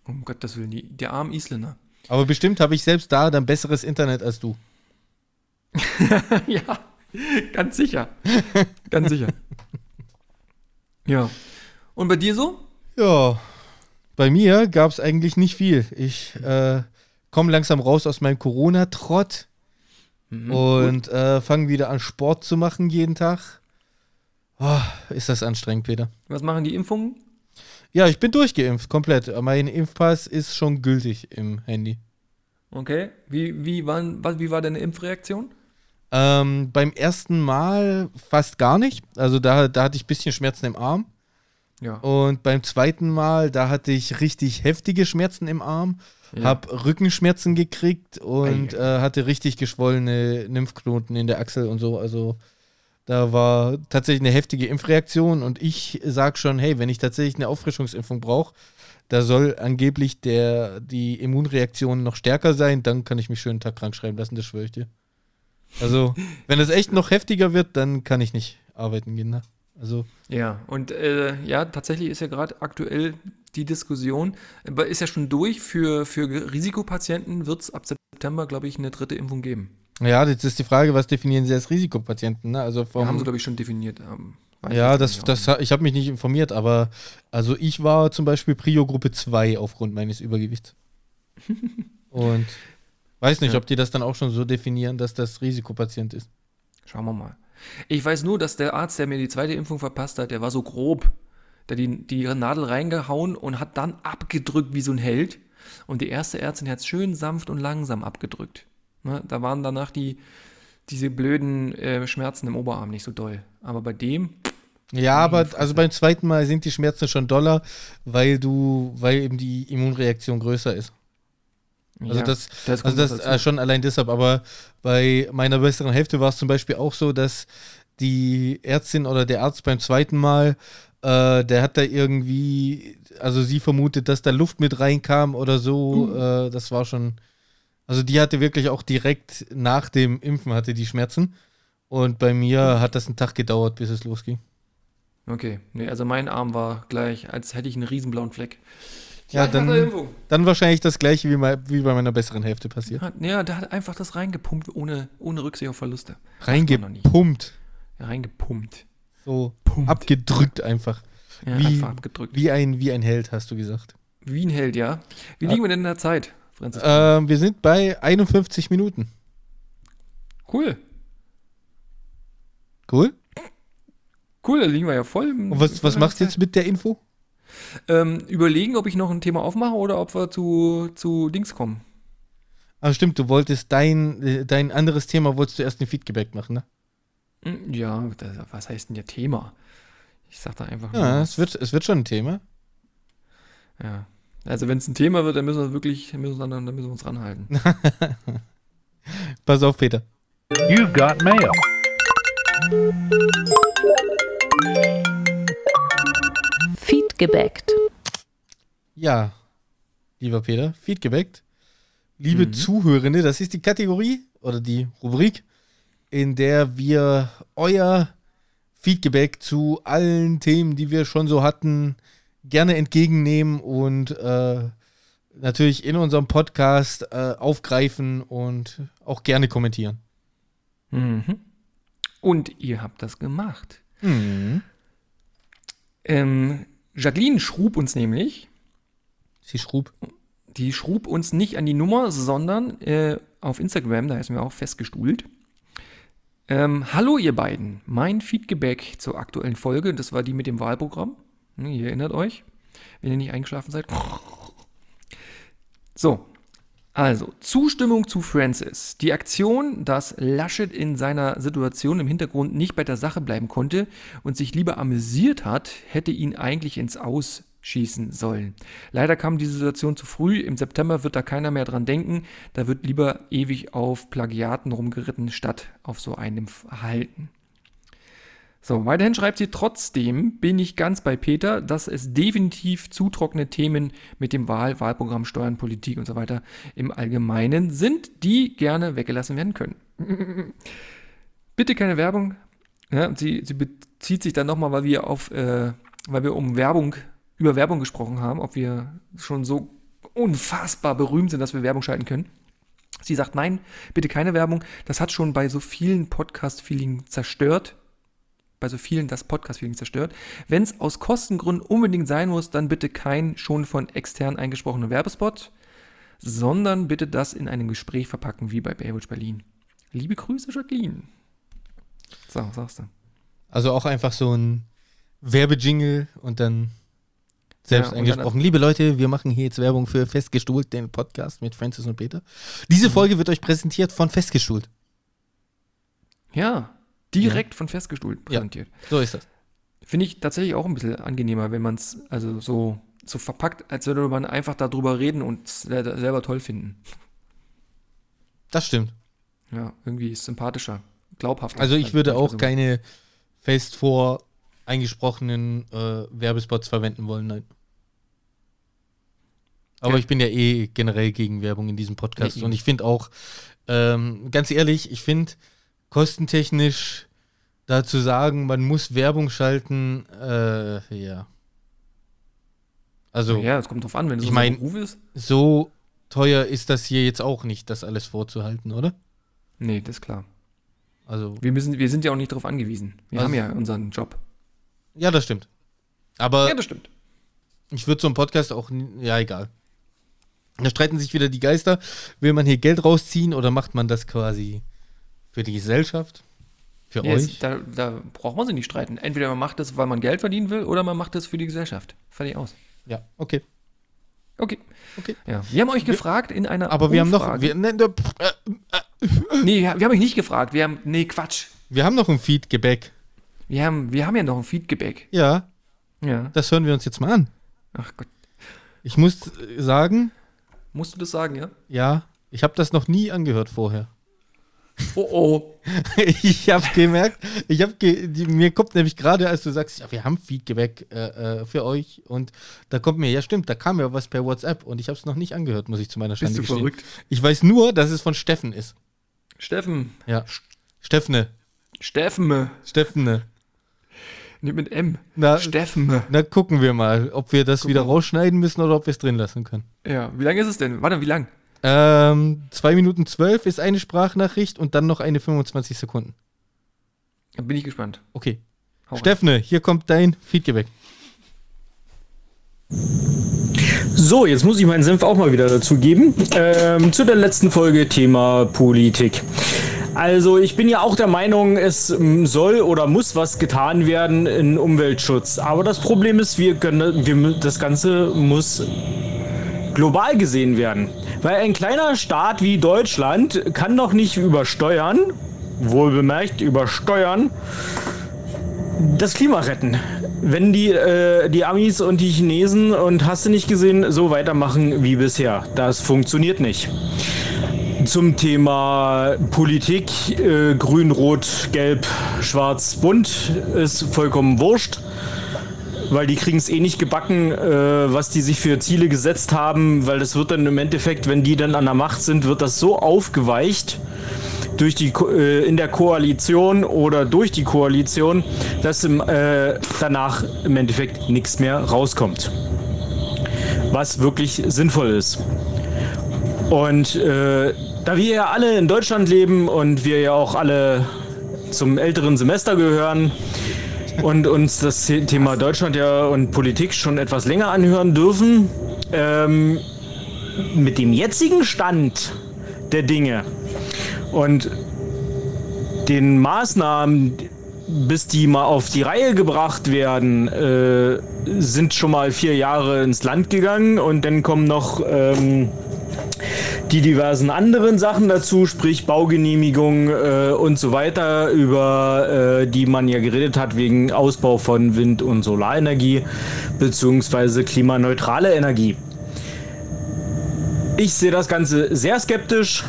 Um Gottes Willen, die, der arme Isländer. Aber bestimmt habe ich selbst da dann besseres Internet als du. ja, ganz sicher. ganz sicher. Ja. Und bei dir so? Ja, bei mir gab es eigentlich nicht viel. Ich äh, komme langsam raus aus meinem Corona-Trott Mhm. und äh, fange wieder an, Sport zu machen jeden Tag. Oh, ist das anstrengend, Peter. Was machen die Impfungen? Ja, ich bin durchgeimpft, komplett. Mein Impfpass ist schon gültig im Handy. Okay. Wie, wie, waren, was, wie war deine Impfreaktion? Ähm, beim ersten Mal fast gar nicht. Also da, da hatte ich ein bisschen Schmerzen im Arm. Ja. Und beim zweiten Mal, da hatte ich richtig heftige Schmerzen im Arm, ja. hab Rückenschmerzen gekriegt und äh, hatte richtig geschwollene Lymphknoten in der Achsel und so. Also Da war tatsächlich eine heftige Impfreaktion und ich sage schon, hey, wenn ich tatsächlich eine Auffrischungsimpfung brauche, da soll angeblich der, die Immunreaktion noch stärker sein, dann kann ich mich schön einen Tag krank schreiben lassen, das schwöre ich dir. Also, wenn es echt noch heftiger wird, dann kann ich nicht arbeiten gehen. Ne? Also. Ja, und äh, ja, tatsächlich ist ja gerade aktuell die Diskussion, ist ja schon durch, für, für Risikopatienten wird es ab September, glaube ich, eine dritte Impfung geben. Ja, jetzt ist die Frage, was definieren Sie als Risikopatienten? Ne? Also vom, ja, haben Sie, glaube ich, schon definiert. Ähm, ja, das, das, ich habe mich nicht informiert, aber also ich war zum Beispiel Prio-Gruppe 2 aufgrund meines Übergewichts. Und weiß nicht, ja. ob die das dann auch schon so definieren, dass das Risikopatient ist. Schauen wir mal. Ich weiß nur, dass der Arzt, der mir die zweite Impfung verpasst hat, der war so grob. Der hat die, die Nadel reingehauen und hat dann abgedrückt wie so ein Held. Und die erste Ärztin hat es schön sanft und langsam abgedrückt. Ne, da waren danach die, diese blöden äh, Schmerzen im Oberarm nicht so doll. Aber bei dem. Ja, aber also beim zweiten Mal sind die Schmerzen schon doller, weil du, weil eben die Immunreaktion größer ist. Also ja, das, das also das äh, schon allein deshalb, aber bei meiner besseren Hälfte war es zum Beispiel auch so, dass die Ärztin oder der Arzt beim zweiten Mal, äh, der hat da irgendwie, also sie vermutet, dass da Luft mit reinkam oder so. Mhm. Äh, das war schon, also die hatte wirklich auch direkt nach dem Impfen hatte die Schmerzen. Und bei mir hat das einen Tag gedauert, bis es losging. Okay, nee, also mein Arm war gleich, als hätte ich einen riesenblauen Fleck. Ja, dann, dann wahrscheinlich das gleiche wie, mein, wie bei meiner besseren Hälfte passiert. Ja, ja, der hat einfach das reingepumpt, ohne, ohne Rücksicht auf Verluste. Reingepumpt? Ja, reingepumpt. So Pumpt. abgedrückt einfach. Ja, wie, einfach abgedrückt. Wie ein, wie ein Held, hast du gesagt. Wie ein Held, ja. Wie liegen wir denn in der Zeit, Franzis? Äh, wir sind bei 51 Minuten. Cool. Cool? Cool, da liegen wir ja voll. Und was, was machst du jetzt mit der Info? Ähm, überlegen, ob ich noch ein Thema aufmache oder ob wir zu, zu Dings kommen. Ah, stimmt, du wolltest dein, äh, dein anderes Thema, wolltest du erst ein Feedback machen, ne? Hm, ja, das, was heißt denn ja Thema? Ich sag da einfach nur. Ja, es wird, es wird schon ein Thema. Ja. Also wenn es ein Thema wird, dann müssen wir wirklich, müssen wir, dann müssen wir uns ranhalten. Pass auf, Peter. You've got mail. Feedgebackt. Ja, lieber Peter, Feedgebackt. Liebe mhm. Zuhörende, das ist die Kategorie oder die Rubrik, in der wir euer Feedback zu allen Themen, die wir schon so hatten, gerne entgegennehmen und äh, natürlich in unserem Podcast äh, aufgreifen und auch gerne kommentieren. Mhm. Und ihr habt das gemacht. Mhm. Ähm, Jacqueline schrub uns nämlich. Sie schrub? Die schrub uns nicht an die Nummer, sondern äh, auf Instagram, da ist mir auch festgestuhlt. Ähm, hallo ihr beiden, mein Feedback zur aktuellen Folge, das war die mit dem Wahlprogramm. Hm, ihr erinnert euch, wenn ihr nicht eingeschlafen seid. So, also, Zustimmung zu Francis. Die Aktion, dass Laschet in seiner Situation im Hintergrund nicht bei der Sache bleiben konnte und sich lieber amüsiert hat, hätte ihn eigentlich ins Aus schießen sollen. Leider kam diese Situation zu früh. Im September wird da keiner mehr dran denken. Da wird lieber ewig auf Plagiaten rumgeritten, statt auf so einem Verhalten. So, weiterhin schreibt sie, trotzdem bin ich ganz bei Peter, dass es definitiv zu trockene Themen mit dem Wahl, Wahlprogramm, Steuern, Politik und so weiter im Allgemeinen sind, die gerne weggelassen werden können. Bitte keine Werbung. Ja, sie, sie bezieht sich dann nochmal, weil wir auf, äh, weil wir um Werbung, über Werbung gesprochen haben, ob wir schon so unfassbar berühmt sind, dass wir Werbung schalten können. Sie sagt, nein, bitte keine Werbung. Das hat schon bei so vielen Podcast-Feeling zerstört bei so vielen das Podcast-Feeling zerstört. Wenn es aus Kostengründen unbedingt sein muss, dann bitte kein schon von extern eingesprochener Werbespot, sondern bitte das in einem Gespräch verpacken, wie bei Baywatch Berlin. Liebe Grüße, Jacqueline. So, sagst du. Also auch einfach so ein Werbejingle und dann selbst ja, eingesprochen. Liebe Leute, wir machen hier jetzt Werbung für Festgestuhlt, den Podcast mit Francis und Peter. Diese mhm. Folge wird euch präsentiert von Festgestuhlt. Ja, direkt ja. von Festgestuhlt präsentiert. Ja, so ist das. Finde ich tatsächlich auch ein bisschen angenehmer, wenn man es also so, so verpackt, als würde man einfach darüber reden und selber toll finden. Das stimmt. Ja, irgendwie sympathischer. glaubhaft. Also ich würde auch so. keine fest vor eingesprochenen äh, Werbespots verwenden wollen, nein. Aber Ja. ich bin ja eh generell gegen Werbung in diesem Podcast. Ja, und ich finde auch, ähm, ganz ehrlich, ich finde kostentechnisch da zu sagen, man muss Werbung schalten, äh, ja. Also Ja, es kommt drauf an, wenn es Ich so mein- ein Beruf ist. so teuer ist das hier jetzt auch nicht, das alles vorzuhalten, oder? Nee, das ist klar. Also, Wir, müssen, wir sind ja auch nicht darauf angewiesen. Wir Also- haben ja unseren Job. ja, das stimmt. Aber das stimmt. Ich würde so einen Podcast auch, ja, egal. Da streiten sich wieder die Geister. Will man hier Geld rausziehen oder macht man das quasi für die Gesellschaft? Für Ja, euch? da, da braucht man sich nicht streiten. Entweder man macht das, weil man Geld verdienen will, oder man macht das für die Gesellschaft. Fertig aus. Ja, okay. Okay. Okay. Ja. Wir haben euch gefragt in einer Aber wir haben noch, Umfrage- wir, ne, ne, pff, äh, nee, wir haben euch nicht gefragt. Wir haben, nee, Quatsch. wir haben noch ein Feedback. Wir haben, wir haben ja noch ein Feedback. Ja, Ja. das hören wir uns jetzt mal an. Ach Gott. Ich muss äh, sagen, Musst du das sagen, ja? ja, ich habe das noch nie angehört vorher. Oh oh. ich habe gemerkt, ich habe ge die, mir kommt nämlich gerade, als du sagst, ja, wir haben Feedback äh, äh, für euch und da kommt mir, ja stimmt, da kam ja was per WhatsApp und ich habe es noch nicht angehört, muss ich zu meiner Schande Bist du gestehen. verrückt? Ich weiß nur, dass es von Steffen ist. Steffen. Ja. Steffne. Steffen. Steffne. Nicht mit M. Na, Steffen. na, gucken wir mal, ob wir das wieder rausschneiden müssen oder ob wir es drin lassen können. Ja, wie lange ist es denn? Warte, wie lang? Ähm, 2 Minuten 12 ist eine Sprachnachricht und dann noch eine 25 Sekunden. Da bin ich gespannt. Okay. Hau rein. Steffne, hier kommt dein Feedback. So, jetzt muss ich meinen Senf auch mal wieder dazu geben. Ähm, zu der letzten Folge Thema Politik. Also ich bin ja auch der Meinung, es ähm, soll oder muss was getan werden in Umweltschutz. Aber das Problem ist, wir können, wir, das Ganze muss global gesehen werden. Weil ein kleiner Staat wie Deutschland kann doch nicht übersteuern, wohl bemerkt übersteuern, das Klima retten. Wenn die, äh, die Amis und die Chinesen und hast du nicht gesehen, so weitermachen wie bisher. Das funktioniert nicht. Zum Thema Politik, äh, grün, rot, gelb, schwarz, bunt, ist vollkommen wurscht. Weil die kriegen es eh nicht gebacken, äh, was die sich für Ziele gesetzt haben, weil das wird dann im Endeffekt, wenn die dann an der Macht sind, wird das so aufgeweicht, durch die äh, in der Koalition oder durch die Koalition, dass im, äh, danach im Endeffekt nichts mehr rauskommt. Was wirklich sinnvoll ist. Und äh, da wir ja alle in Deutschland leben und wir ja auch alle zum älteren Semester gehören und uns das The- Thema Deutschland ja und Politik schon etwas länger anhören dürfen, ähm, mit dem jetzigen Stand der Dinge und den Maßnahmen, bis die mal auf die Reihe gebracht werden, äh, sind schon mal vier Jahre ins Land gegangen und dann kommen noch ähm, die diversen anderen Sachen dazu, sprich Baugenehmigung äh, und so weiter, über äh, die man ja geredet hat wegen Ausbau von Wind- und Solarenergie beziehungsweise klimaneutrale Energie. Ich sehe das Ganze sehr skeptisch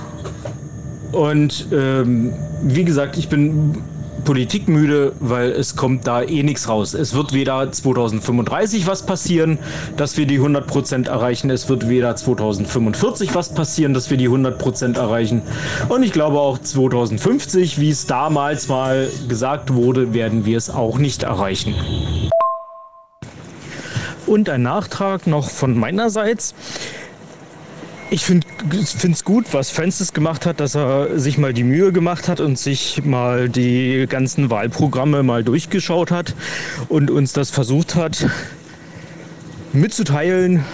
und ähm, wie gesagt, ich bin politikmüde, weil es kommt da eh nichts raus. Es wird weder 2035 was passieren, dass wir die 100% erreichen. Es wird weder 2045 was passieren, dass wir die 100% erreichen. Und ich glaube auch 2050, wie es damals mal gesagt wurde, werden wir es auch nicht erreichen. Und ein Nachtrag noch von meinerseits. Ich finde es gut, was Francis gemacht hat, dass er sich mal die Mühe gemacht hat und sich mal die ganzen Wahlprogramme mal durchgeschaut hat und uns das versucht hat mitzuteilen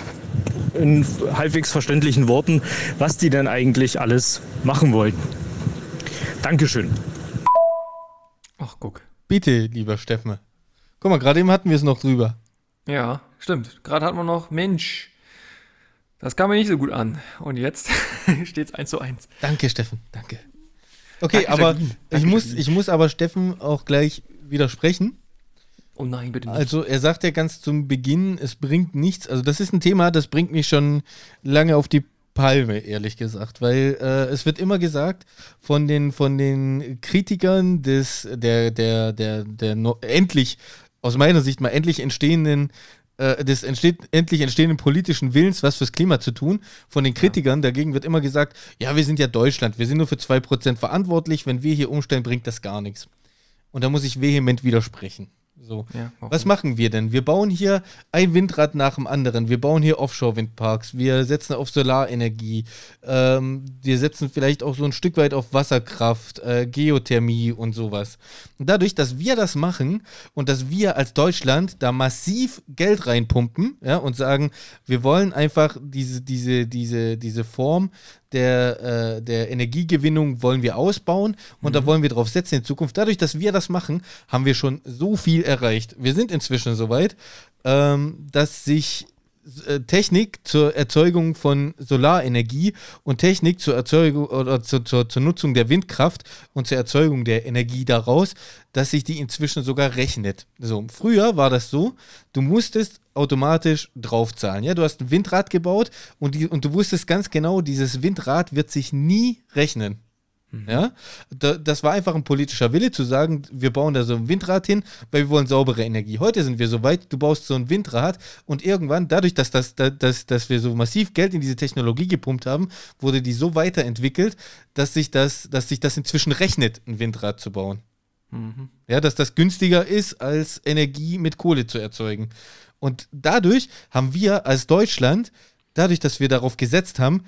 in halbwegs verständlichen Worten, was die denn eigentlich alles machen wollen. Dankeschön. Ach, guck. Bitte, lieber Steffen. Guck mal, gerade eben hatten wir es noch drüber. Ja, stimmt. Gerade hatten wir noch, Mensch, das kam mir nicht so gut an. Und jetzt steht es 1 zu 1. Danke, Steffen, danke. Okay, Danke, aber Jacqueline. ich, Danke, muss, Jacqueline. ich muss aber Steffen auch gleich widersprechen. Oh nein, bitte nicht. Also er sagt ja ganz zum Beginn, es bringt nichts. Also das ist ein Thema, das bringt mich schon lange auf die Palme, ehrlich gesagt, weil äh, es wird immer gesagt von den, von den Kritikern des, der, der, der, der no endlich, aus meiner Sicht mal endlich entstehenden des entsteht, endlich entstehenden politischen Willens, was fürs Klima zu tun. Von den Kritikern dagegen wird immer gesagt, ja, wir sind ja Deutschland, wir sind nur für 2% verantwortlich, wenn wir hier umstellen, bringt das gar nichts. Und da muss ich vehement widersprechen. So. Ja, Was machen wir denn? Wir bauen hier ein Windrad nach dem anderen. Wir bauen hier Offshore-Windparks. Wir setzen auf Solarenergie. Ähm, wir setzen vielleicht auch so ein Stück weit auf Wasserkraft, äh, Geothermie und sowas. Und dadurch, dass wir das machen und dass wir als Deutschland da massiv Geld reinpumpen ja, und sagen, wir wollen einfach diese, diese, diese, diese Form der, äh, der Energiegewinnung wollen wir ausbauen und mhm. da wollen wir drauf setzen in Zukunft. Dadurch, dass wir das machen, haben wir schon so viel erreicht. Wir sind inzwischen so weit, ähm, dass sich Technik zur Erzeugung von Solarenergie und Technik zur Erzeugung oder zur, zur, zur, Nutzung der Windkraft und zur Erzeugung der Energie daraus, dass sich die inzwischen sogar rechnet. So, früher war das so, du musstest automatisch draufzahlen. Ja, du hast ein Windrad gebaut und, die, und du wusstest ganz genau, dieses Windrad wird sich nie rechnen. Mhm. Ja, da, das war einfach ein politischer Wille zu sagen, wir bauen da so ein Windrad hin, weil wir wollen saubere Energie. Heute sind wir so weit, du baust so ein Windrad und irgendwann, dadurch, dass, das, dass, dass wir so massiv Geld in diese Technologie gepumpt haben, wurde die so weiterentwickelt, dass sich das, dass sich das inzwischen rechnet, ein Windrad zu bauen. Mhm. Ja, dass das günstiger ist, als Energie mit Kohle zu erzeugen. Und dadurch haben wir als Deutschland, dadurch, dass wir darauf gesetzt haben,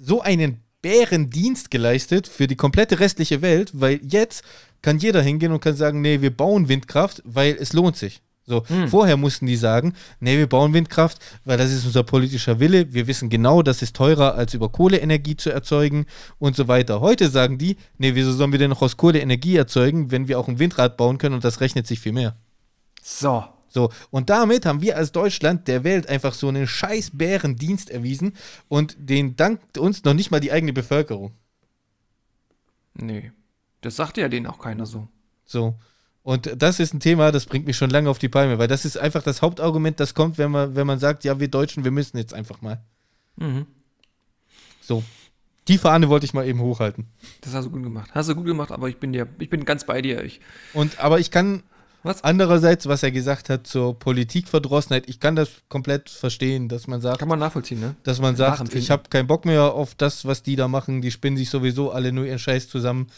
so einen Bärendienst geleistet für die komplette restliche Welt, weil jetzt kann jeder hingehen und kann sagen, nee, wir bauen Windkraft, weil es lohnt sich. So, hm. vorher mussten die sagen, nee, wir bauen Windkraft, weil das ist unser politischer Wille. Wir wissen genau, das ist teurer, als über Kohleenergie zu erzeugen und so weiter. Heute sagen die, nee, wieso sollen wir denn noch aus Kohleenergie erzeugen, wenn wir auch ein Windrad bauen können und das rechnet sich viel mehr. So, so, und damit haben wir als Deutschland der Welt einfach so einen scheiß Bärendienst erwiesen und den dankt uns noch nicht mal die eigene Bevölkerung. Nee, das sagt ja denen auch keiner so. So. Und das ist ein Thema, das bringt mich schon lange auf die Palme, weil das ist einfach das Hauptargument, das kommt, wenn man, wenn man sagt, ja, wir Deutschen, wir müssen jetzt einfach mal. Mhm. So. Die Fahne wollte ich mal eben hochhalten. Das hast du gut gemacht. Hast du gut gemacht, aber ich bin dir, ich bin ganz bei dir. Ich und aber ich kann was? Andererseits, was er gesagt hat zur Politikverdrossenheit, ich kann das komplett verstehen, dass man sagt. Kann man nachvollziehen, ne? Dass man sagt, ich habe keinen Bock mehr auf das, was die da machen, die spinnen sich sowieso alle nur ihren Scheiß zusammen.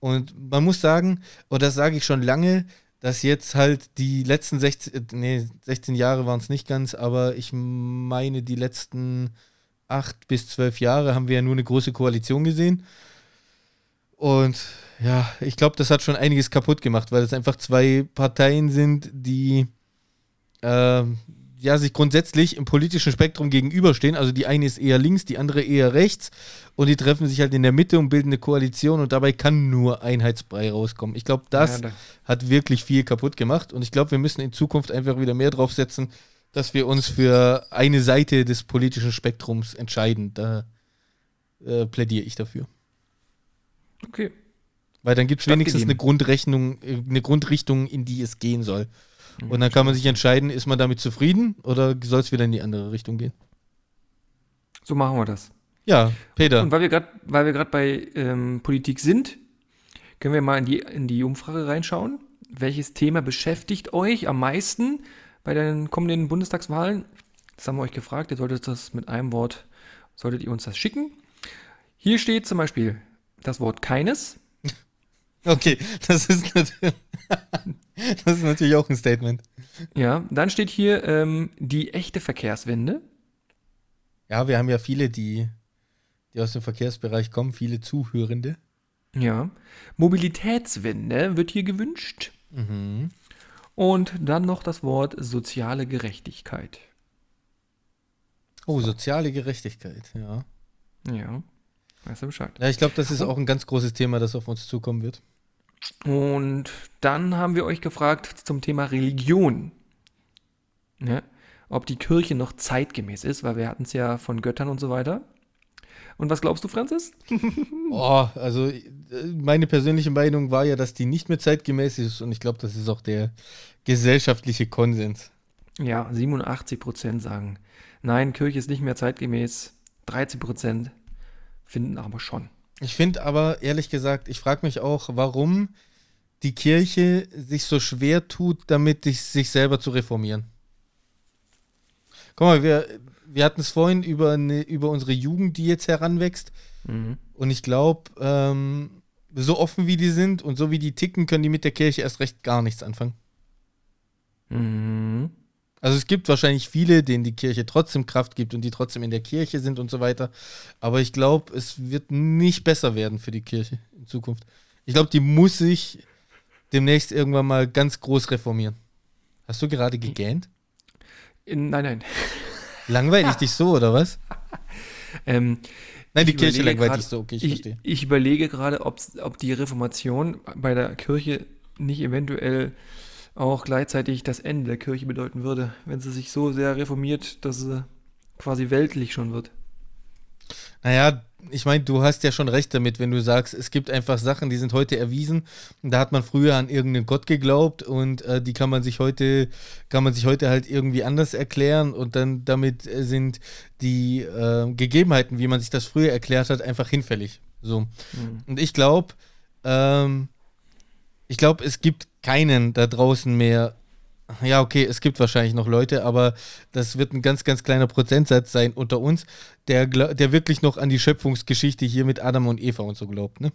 Und man muss sagen, und das sage ich schon lange, dass jetzt halt die letzten 16, nee, 16 Jahre waren es nicht ganz, aber ich meine, die letzten 8 bis 12 Jahre haben wir ja nur eine große Koalition gesehen. Und ja, ich glaube, das hat schon einiges kaputt gemacht, weil es einfach zwei Parteien sind, die äh, ja, sich grundsätzlich im politischen Spektrum gegenüberstehen. Also die eine ist eher links, die andere eher rechts. Und die treffen sich halt in der Mitte und bilden eine Koalition und dabei kann nur Einheitsbrei rauskommen. Ich glaube, das ja, da. hat wirklich viel kaputt gemacht. Und ich glaube, wir müssen in Zukunft einfach wieder mehr drauf setzen, dass wir uns für eine Seite des politischen Spektrums entscheiden. Da äh, plädiere ich dafür. Okay. Weil dann gibt es wenigstens eine Grundrechnung, äh, eine Grundrichtung, in die es gehen soll. Und dann kann man sich entscheiden, ist man damit zufrieden oder soll es wieder in die andere Richtung gehen? So machen wir das. Ja, Peter. Und weil wir gerade bei ähm, Politik sind, können wir mal in die, in die Umfrage reinschauen. Welches Thema beschäftigt euch am meisten bei den kommenden Bundestagswahlen? Das haben wir euch gefragt. Ihr solltet das mit einem Wort, solltet ihr uns das schicken. Hier steht zum Beispiel das Wort keines. Okay, das ist, natürlich, das ist natürlich auch ein Statement. Ja, dann steht hier ähm, die echte Verkehrswende. Ja, wir haben ja viele, die, die aus dem Verkehrsbereich kommen, viele Zuhörende. Ja. Mobilitätswende wird hier gewünscht. Mhm. Und dann noch das Wort soziale Gerechtigkeit. Oh, soziale Gerechtigkeit, ja. Ja. Weißt du Bescheid. Ja, ich glaube, das ist auch ein ganz großes Thema, das auf uns zukommen wird. Und dann haben wir euch gefragt zum Thema Religion. Ja, ob die Kirche noch zeitgemäß ist, weil wir hatten es ja von Göttern und so weiter. Und was glaubst du, Franzis? oh, also meine persönliche Meinung war ja, dass die nicht mehr zeitgemäß ist und ich glaube, das ist auch der gesellschaftliche Konsens. Ja, 87 Prozent sagen, nein, Kirche ist nicht mehr zeitgemäß. 13 Prozent finden aber schon. Ich finde aber, ehrlich gesagt, ich frage mich auch, warum die Kirche sich so schwer tut, damit sich selber zu reformieren. Guck mal, wir, wir hatten es vorhin über, eine, über unsere Jugend, die jetzt heranwächst. Mhm. Und ich glaube, ähm, so offen wie die sind und so wie die ticken, können die mit der Kirche erst recht gar nichts anfangen. Mhm. Also es gibt wahrscheinlich viele, denen die Kirche trotzdem Kraft gibt und die trotzdem in der Kirche sind und so weiter. Aber ich glaube, es wird nicht besser werden für die Kirche in Zukunft. Ich glaube, die muss sich demnächst irgendwann mal ganz groß reformieren. Hast du gerade gegähnt? In, nein, nein. Langweilig dich so, oder was? Ähm, Nein, die ich Kirche langweilt dich so, okay, ich, ich, verstehe. ich überlege gerade, ob die Reformation bei der Kirche nicht eventuell auch gleichzeitig das Ende der Kirche bedeuten würde, wenn sie sich so sehr reformiert, dass sie quasi weltlich schon wird. Naja, ich meine, du hast ja schon recht damit, wenn du sagst, es gibt einfach Sachen, die sind heute erwiesen. Und da hat man früher an irgendeinen Gott geglaubt und äh, die kann man sich heute, kann man sich heute halt irgendwie anders erklären und dann damit äh, sind die äh, Gegebenheiten, wie man sich das früher erklärt hat, einfach hinfällig. So. Mhm. Und ich glaube, ähm, ich glaube, es gibt keinen da draußen mehr. Ja, okay, es gibt wahrscheinlich noch Leute, aber das wird ein ganz, ganz kleiner Prozentsatz sein unter uns, der, der wirklich noch an die Schöpfungsgeschichte hier mit Adam und Eva und so glaubt, ne?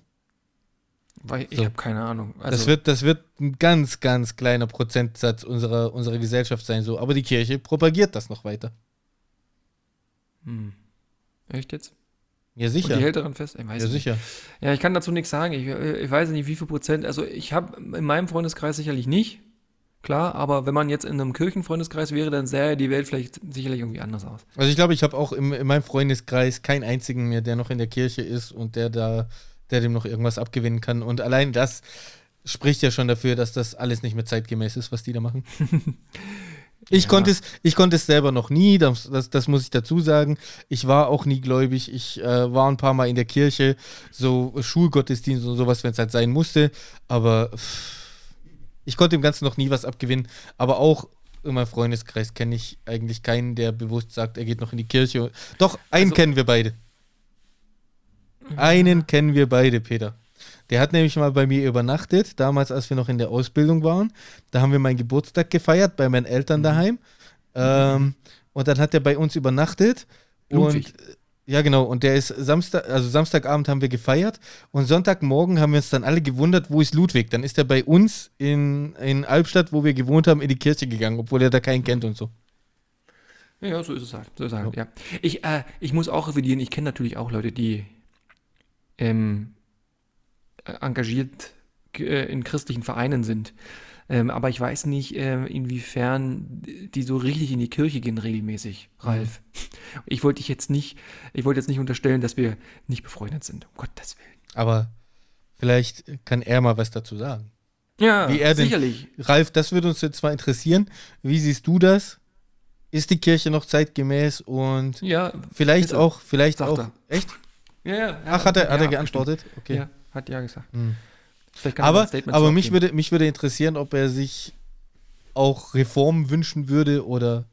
Weil ich So. habe keine Ahnung. Also, das, wird, das wird ein ganz, ganz kleiner Prozentsatz unserer, unserer Gesellschaft sein, so. Aber die Kirche propagiert das noch weiter. Hm. Echt jetzt? Ja, Und die sicher. hält daran fest? Ich weiß Ja, nicht. sicher. Ja, ich kann dazu nichts sagen. Ich, äh, ich weiß nicht, wie viel Prozent. Also ich habe in meinem Freundeskreis sicherlich nicht. Klar, aber wenn man jetzt in einem Kirchenfreundeskreis wäre, dann sähe die Welt vielleicht sicherlich irgendwie anders aus. Also ich glaube, ich habe auch im, in meinem Freundeskreis keinen einzigen mehr, der noch in der Kirche ist und der da, der dem noch irgendwas abgewinnen kann. Und allein das spricht ja schon dafür, dass das alles nicht mehr zeitgemäß ist, was die da machen. Ich, Ja. konnte es, ich konnte es selber noch nie, das, das, das muss ich dazu sagen. Ich war auch nie gläubig. Ich äh, war ein paar Mal in der Kirche, so Schulgottesdienst und sowas, wenn es halt sein musste. Aber pff, ich konnte dem Ganzen noch nie was abgewinnen. Aber auch in meinem Freundeskreis kenne ich eigentlich keinen, der bewusst sagt, er geht noch in die Kirche. Doch, einen Also- kennen wir beide. Einen kennen wir beide, Peter. Der hat nämlich mal bei mir übernachtet, damals, als wir noch in der Ausbildung waren. Da haben wir meinen Geburtstag gefeiert bei meinen Eltern daheim. Ähm, und dann hat er bei uns übernachtet. Ludwig. Und ja, genau. Und der ist Samstag, also Samstagabend haben wir gefeiert. Und Sonntagmorgen haben wir uns dann alle gewundert, wo ist Ludwig? Dann ist er bei uns in, in Albstadt, wo wir gewohnt haben, in die Kirche gegangen, obwohl er da keinen kennt und so. Ja, ja, so ist es halt. So ist es halt, ja. Ich, äh, ich muss auch revidieren, ich kenne natürlich auch Leute, die ähm, äh, engagiert äh, in christlichen Vereinen sind. Ähm, aber ich weiß nicht, äh, inwiefern die so richtig in die Kirche gehen regelmäßig, Ralf. Ich wollte dich jetzt nicht, ich wollte jetzt nicht unterstellen, dass wir nicht befreundet sind, um Gottes Willen. Aber vielleicht kann er mal was dazu sagen. Ja, denn- sicherlich. Ralf, das würde uns jetzt mal interessieren. Wie siehst du das? Ist die Kirche noch zeitgemäß und Ja, vielleicht er. auch, vielleicht Sagt auch. er. Echt? ja, ja. Ach, hat er, hat er ja, geantwortet? Okay. Ja, hat ja gesagt. Hm. Er Aber, aber mich würde, mich würde interessieren, ob er sich auch Reformen wünschen würde oder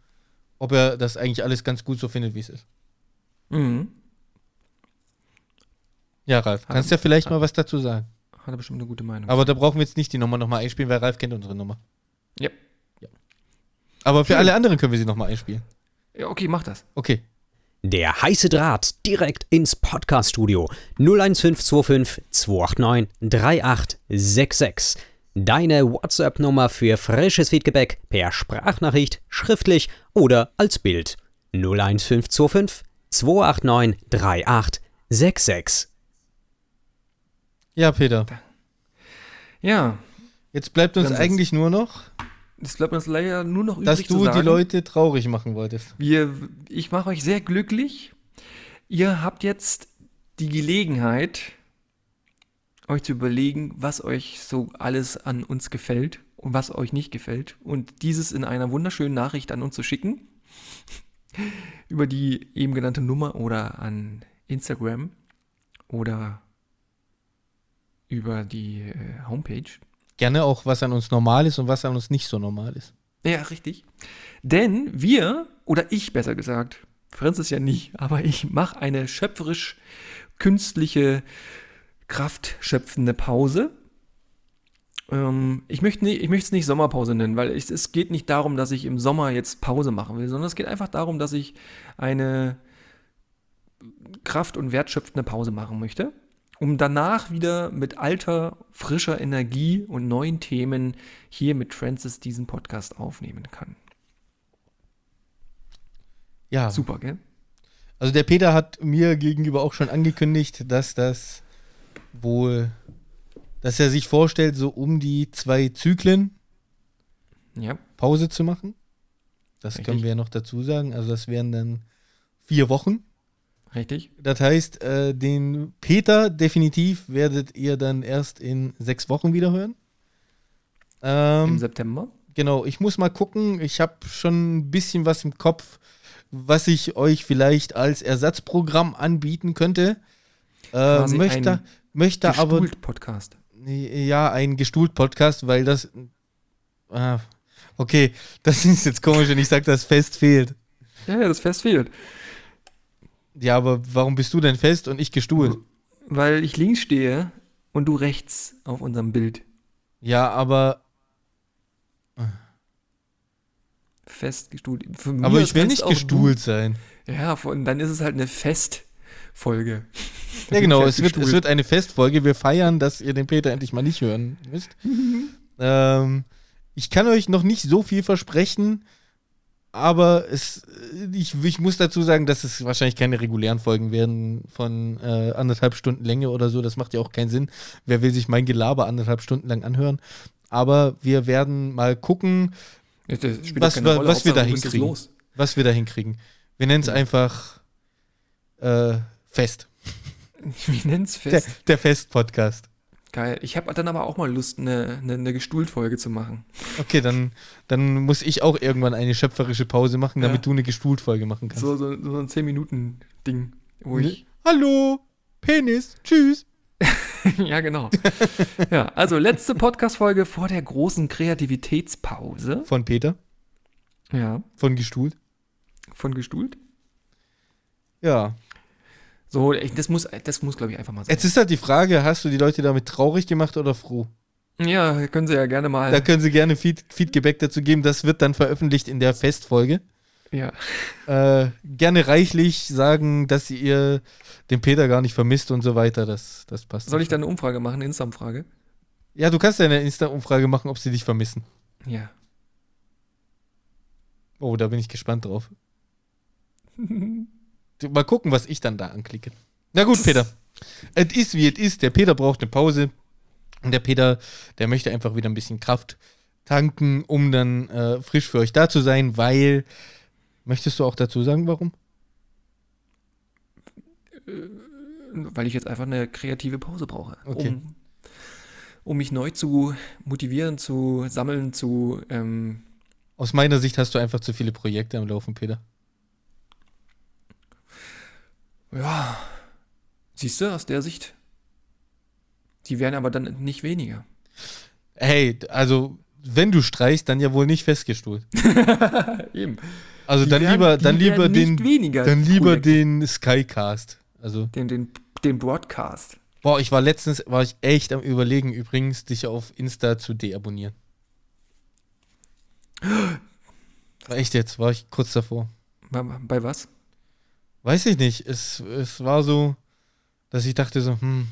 ob er das eigentlich alles ganz gut so findet, wie es ist. Mhm. Ja, Ralf, kannst ja vielleicht mal was dazu sagen. Hat er bestimmt eine gute Meinung. Aber da brauchen wir jetzt nicht die Nummer nochmal einspielen, weil Ralf kennt unsere Nummer. Ja. Aber für Schön. alle anderen können wir sie nochmal einspielen. ja, okay, mach das. Okay. Der heiße Draht direkt ins Podcast-Studio 01525 289 3866. Deine WhatsApp-Nummer für frisches Feedback per Sprachnachricht, schriftlich oder als Bild 01525 289 3866. Ja, Peter. Ja, Jetzt bleibt uns eigentlich nur noch, es bleibt uns leider nur noch übrig dass zu du sagen. die Leute traurig machen wolltest. Wir, ich mache euch sehr glücklich. Ihr habt jetzt die Gelegenheit, euch zu überlegen, was euch so alles an uns gefällt und was euch nicht gefällt. Und dieses in einer wunderschönen Nachricht an uns zu schicken. Über die eben genannte Nummer oder an Instagram oder über die äh, Homepage. Gerne auch, was an uns normal ist und was an uns nicht so normal ist. Ja, richtig. Denn wir, oder ich besser gesagt, Francis ja nicht, aber ich mache eine schöpferisch künstliche, kraftschöpfende Pause. Ähm, ich möchte nicht, ich möchte es nicht Sommerpause nennen, weil es, es geht nicht darum, dass ich im Sommer jetzt Pause machen will, sondern es geht einfach darum, dass ich eine kraft- und wertschöpfende Pause machen möchte, um danach wieder mit alter, frischer Energie und neuen Themen hier mit Francis diesen Podcast aufnehmen kann. Ja. Super, gell? Also der Peter hat mir gegenüber auch schon angekündigt, dass das wohl, dass er sich vorstellt, so um die zwei Zyklen Ja. Pause zu machen. Das Richtig. können wir ja noch dazu sagen. Also das wären dann vier Wochen. Richtig? Das heißt, äh, den Peter definitiv werdet ihr dann erst in sechs Wochen wieder hören. Im Ähm, September. genau, ich muss mal gucken. Ich habe schon ein bisschen was im Kopf, was ich euch vielleicht als Ersatzprogramm anbieten könnte. Äh, möchte ein möchte aber Gestuhlt-Podcast. ja ein gestuhlt Podcast, weil das ah, okay, das ist jetzt komisch, wenn ich sage, das fest fehlt. Ja, ja, das Fest fehlt. Ja, aber warum bist du denn fest und ich gestuhlt? Weil ich links stehe und du rechts auf unserem Bild. Ja, aber Fest gestuhlt. Für aber ich will nicht gestuhlt sein. Du, ja, von, dann ist es halt eine Festfolge. Ja, genau, es wird, es wird eine Festfolge. Wir feiern, dass ihr den Peter endlich mal nicht hören müsst. ähm, ich kann euch noch nicht so viel versprechen, aber es, ich, ich muss dazu sagen, dass es wahrscheinlich keine regulären Folgen werden von äh, anderthalb Stunden Länge oder so. Das macht ja auch keinen Sinn. Wer will sich mein Gelaber anderthalb Stunden lang anhören? Aber wir werden mal gucken, Ja, Was wir- Rolle, was wir da hinkriegen. was wir da hinkriegen. Wir nennen es einfach äh, Fest. Wie nennt's Der, Fest? der Fest-Podcast. Geil. Ich habe dann aber auch mal Lust, eine, eine, eine Gestuhlt-Folge zu machen. Okay, dann, dann muss ich auch irgendwann eine schöpferische Pause machen, damit Ja. du eine Gestuhlt-Folge machen kannst. So, so, so ein 10-Minuten-Ding, wo Ne? ich. Hallo, Penis, tschüss. ja, genau. ja, also letzte Podcast-Folge vor der großen Kreativitätspause. Von Peter, Ja, von Gestuhlt. von Gestuhlt. Ja. So, das muss, das muss glaube ich, einfach mal sein. Jetzt ist halt die Frage, hast du die Leute damit traurig gemacht oder froh? Ja, können Sie ja gerne mal. Da können sie gerne Feed, Feedback dazu geben. Das wird dann veröffentlicht in der Festfolge. ja. Äh, gerne reichlich sagen, dass ihr den Peter gar nicht vermisst und so weiter. Das, das passt. Soll ich dann eine Umfrage machen, eine Insta-Umfrage? Ja, du kannst ja eine Insta-Umfrage machen, ob sie dich vermissen. Ja. Oh, da bin ich gespannt drauf. Mal gucken, was ich dann da anklicke. Na gut, Peter. Es ist, wie es ist. Der Peter braucht eine Pause. Und der Peter, der möchte einfach wieder ein bisschen Kraft tanken, um dann äh, frisch für euch da zu sein, weil. Möchtest du auch dazu sagen, warum? Weil ich jetzt einfach eine kreative Pause brauche. Okay. Um, um mich neu zu motivieren, zu sammeln, zu. Ähm, Aus meiner Sicht hast du einfach zu viele Projekte am Laufen, Peter. Ja. Siehst du, aus der Sicht. Die werden aber dann nicht weniger. Hey, also, wenn du streichst, dann ja wohl nicht festgestuhlt. Eben. Also Die dann werden- lieber, dann lieber den, dann lieber Projekte. den Skycast. Also, Den, den, den Broadcast. boah, ich war letztens, war ich echt am überlegen, übrigens, dich auf Insta zu deabonnieren. War echt jetzt, war ich kurz davor. Bei, bei was? Weiß ich nicht. Es, es war so, dass ich dachte so, hm,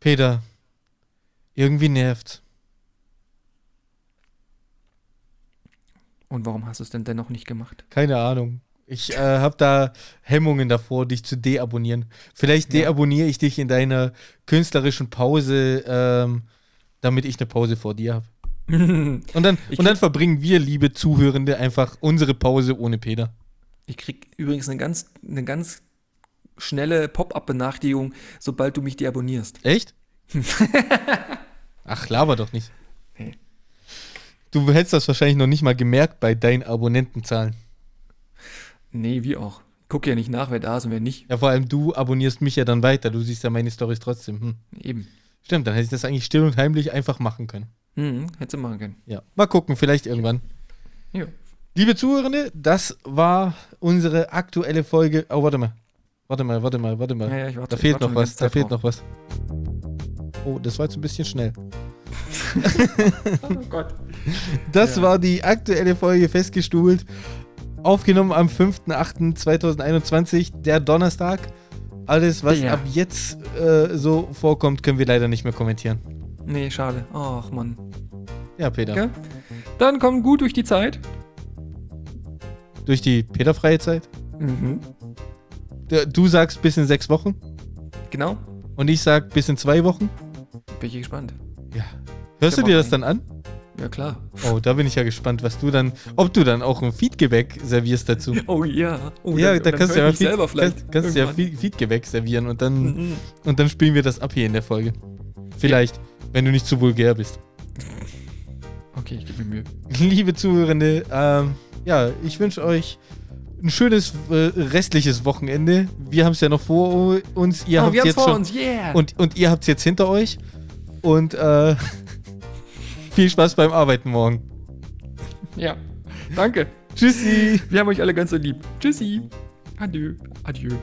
Peter, irgendwie nervt's. Und warum hast du es denn dennoch nicht gemacht? Keine Ahnung. Ich äh, habe da Hemmungen davor, dich zu deabonnieren. Vielleicht deabonniere ich dich in deiner künstlerischen Pause, ähm, damit ich eine Pause vor dir habe. Und dann, und dann verbringen wir, liebe Zuhörende, einfach unsere Pause ohne Peter. Ich krieg übrigens eine ganz, eine ganz schnelle Pop-up-Benachrichtigung, sobald du mich deabonnierst. Echt? Ach, laber doch nicht. Nee. Du hättest das wahrscheinlich noch nicht mal gemerkt bei deinen Abonnentenzahlen. Nee, wie auch. Guck ja nicht nach, wer da ist und wer nicht. Ja, vor allem du abonnierst mich ja dann weiter. Du siehst ja meine Stories trotzdem. Hm. Eben. Stimmt, dann hätte ich das eigentlich still und heimlich einfach machen können. Mhm, hättest du machen können. Ja. Mal gucken, vielleicht irgendwann. Ja. Liebe Zuhörende, das war unsere aktuelle Folge. Oh, warte mal. Warte mal, warte mal, warte mal. Ja, ja, warte, da fehlt noch was, da fehlt noch was. Oh, das war jetzt ein bisschen schnell. Oh Gott. Das Ja. war die aktuelle Folge festgestuhlt. Aufgenommen am 5.8.2021, der Donnerstag. Alles, was ab jetzt äh, so vorkommt, können wir leider nicht mehr kommentieren. Nee, schade. Ach, Mann. Ja, Peter. Dann kommt gut durch die Zeit. Durch die peterfreie Zeit. Mhm. Du sagst bis in sechs Wochen Genau. und ich sag bis in zwei Wochen. Bin ich gespannt. Ja. Hörst du dir das dann an? Ja, klar. Oh, da bin ich ja gespannt, was du dann, ob du dann auch ein Feedgebäck servierst dazu. Oh ja. Oh, ja, dann- da dann kannst du ja Feed, kannst, kannst du ja Feedgebäck servieren und dann, Mhm. und dann spielen wir das ab hier in der Folge. Vielleicht, wenn du nicht zu vulgär bist. Okay, ich gebe mir Mühe. Liebe Zuhörende, ähm, ja, ich wünsche euch ein schönes äh, restliches Wochenende. Wir haben es ja noch vor uns. Ihr oh, habt wir jetzt vor schon uns, yeah! und, und ihr habt es jetzt hinter euch. Und äh, viel Spaß beim Arbeiten morgen. ja. Danke. Tschüssi. Wir haben euch alle ganz so lieb. Tschüssi. Adieu. Adieu.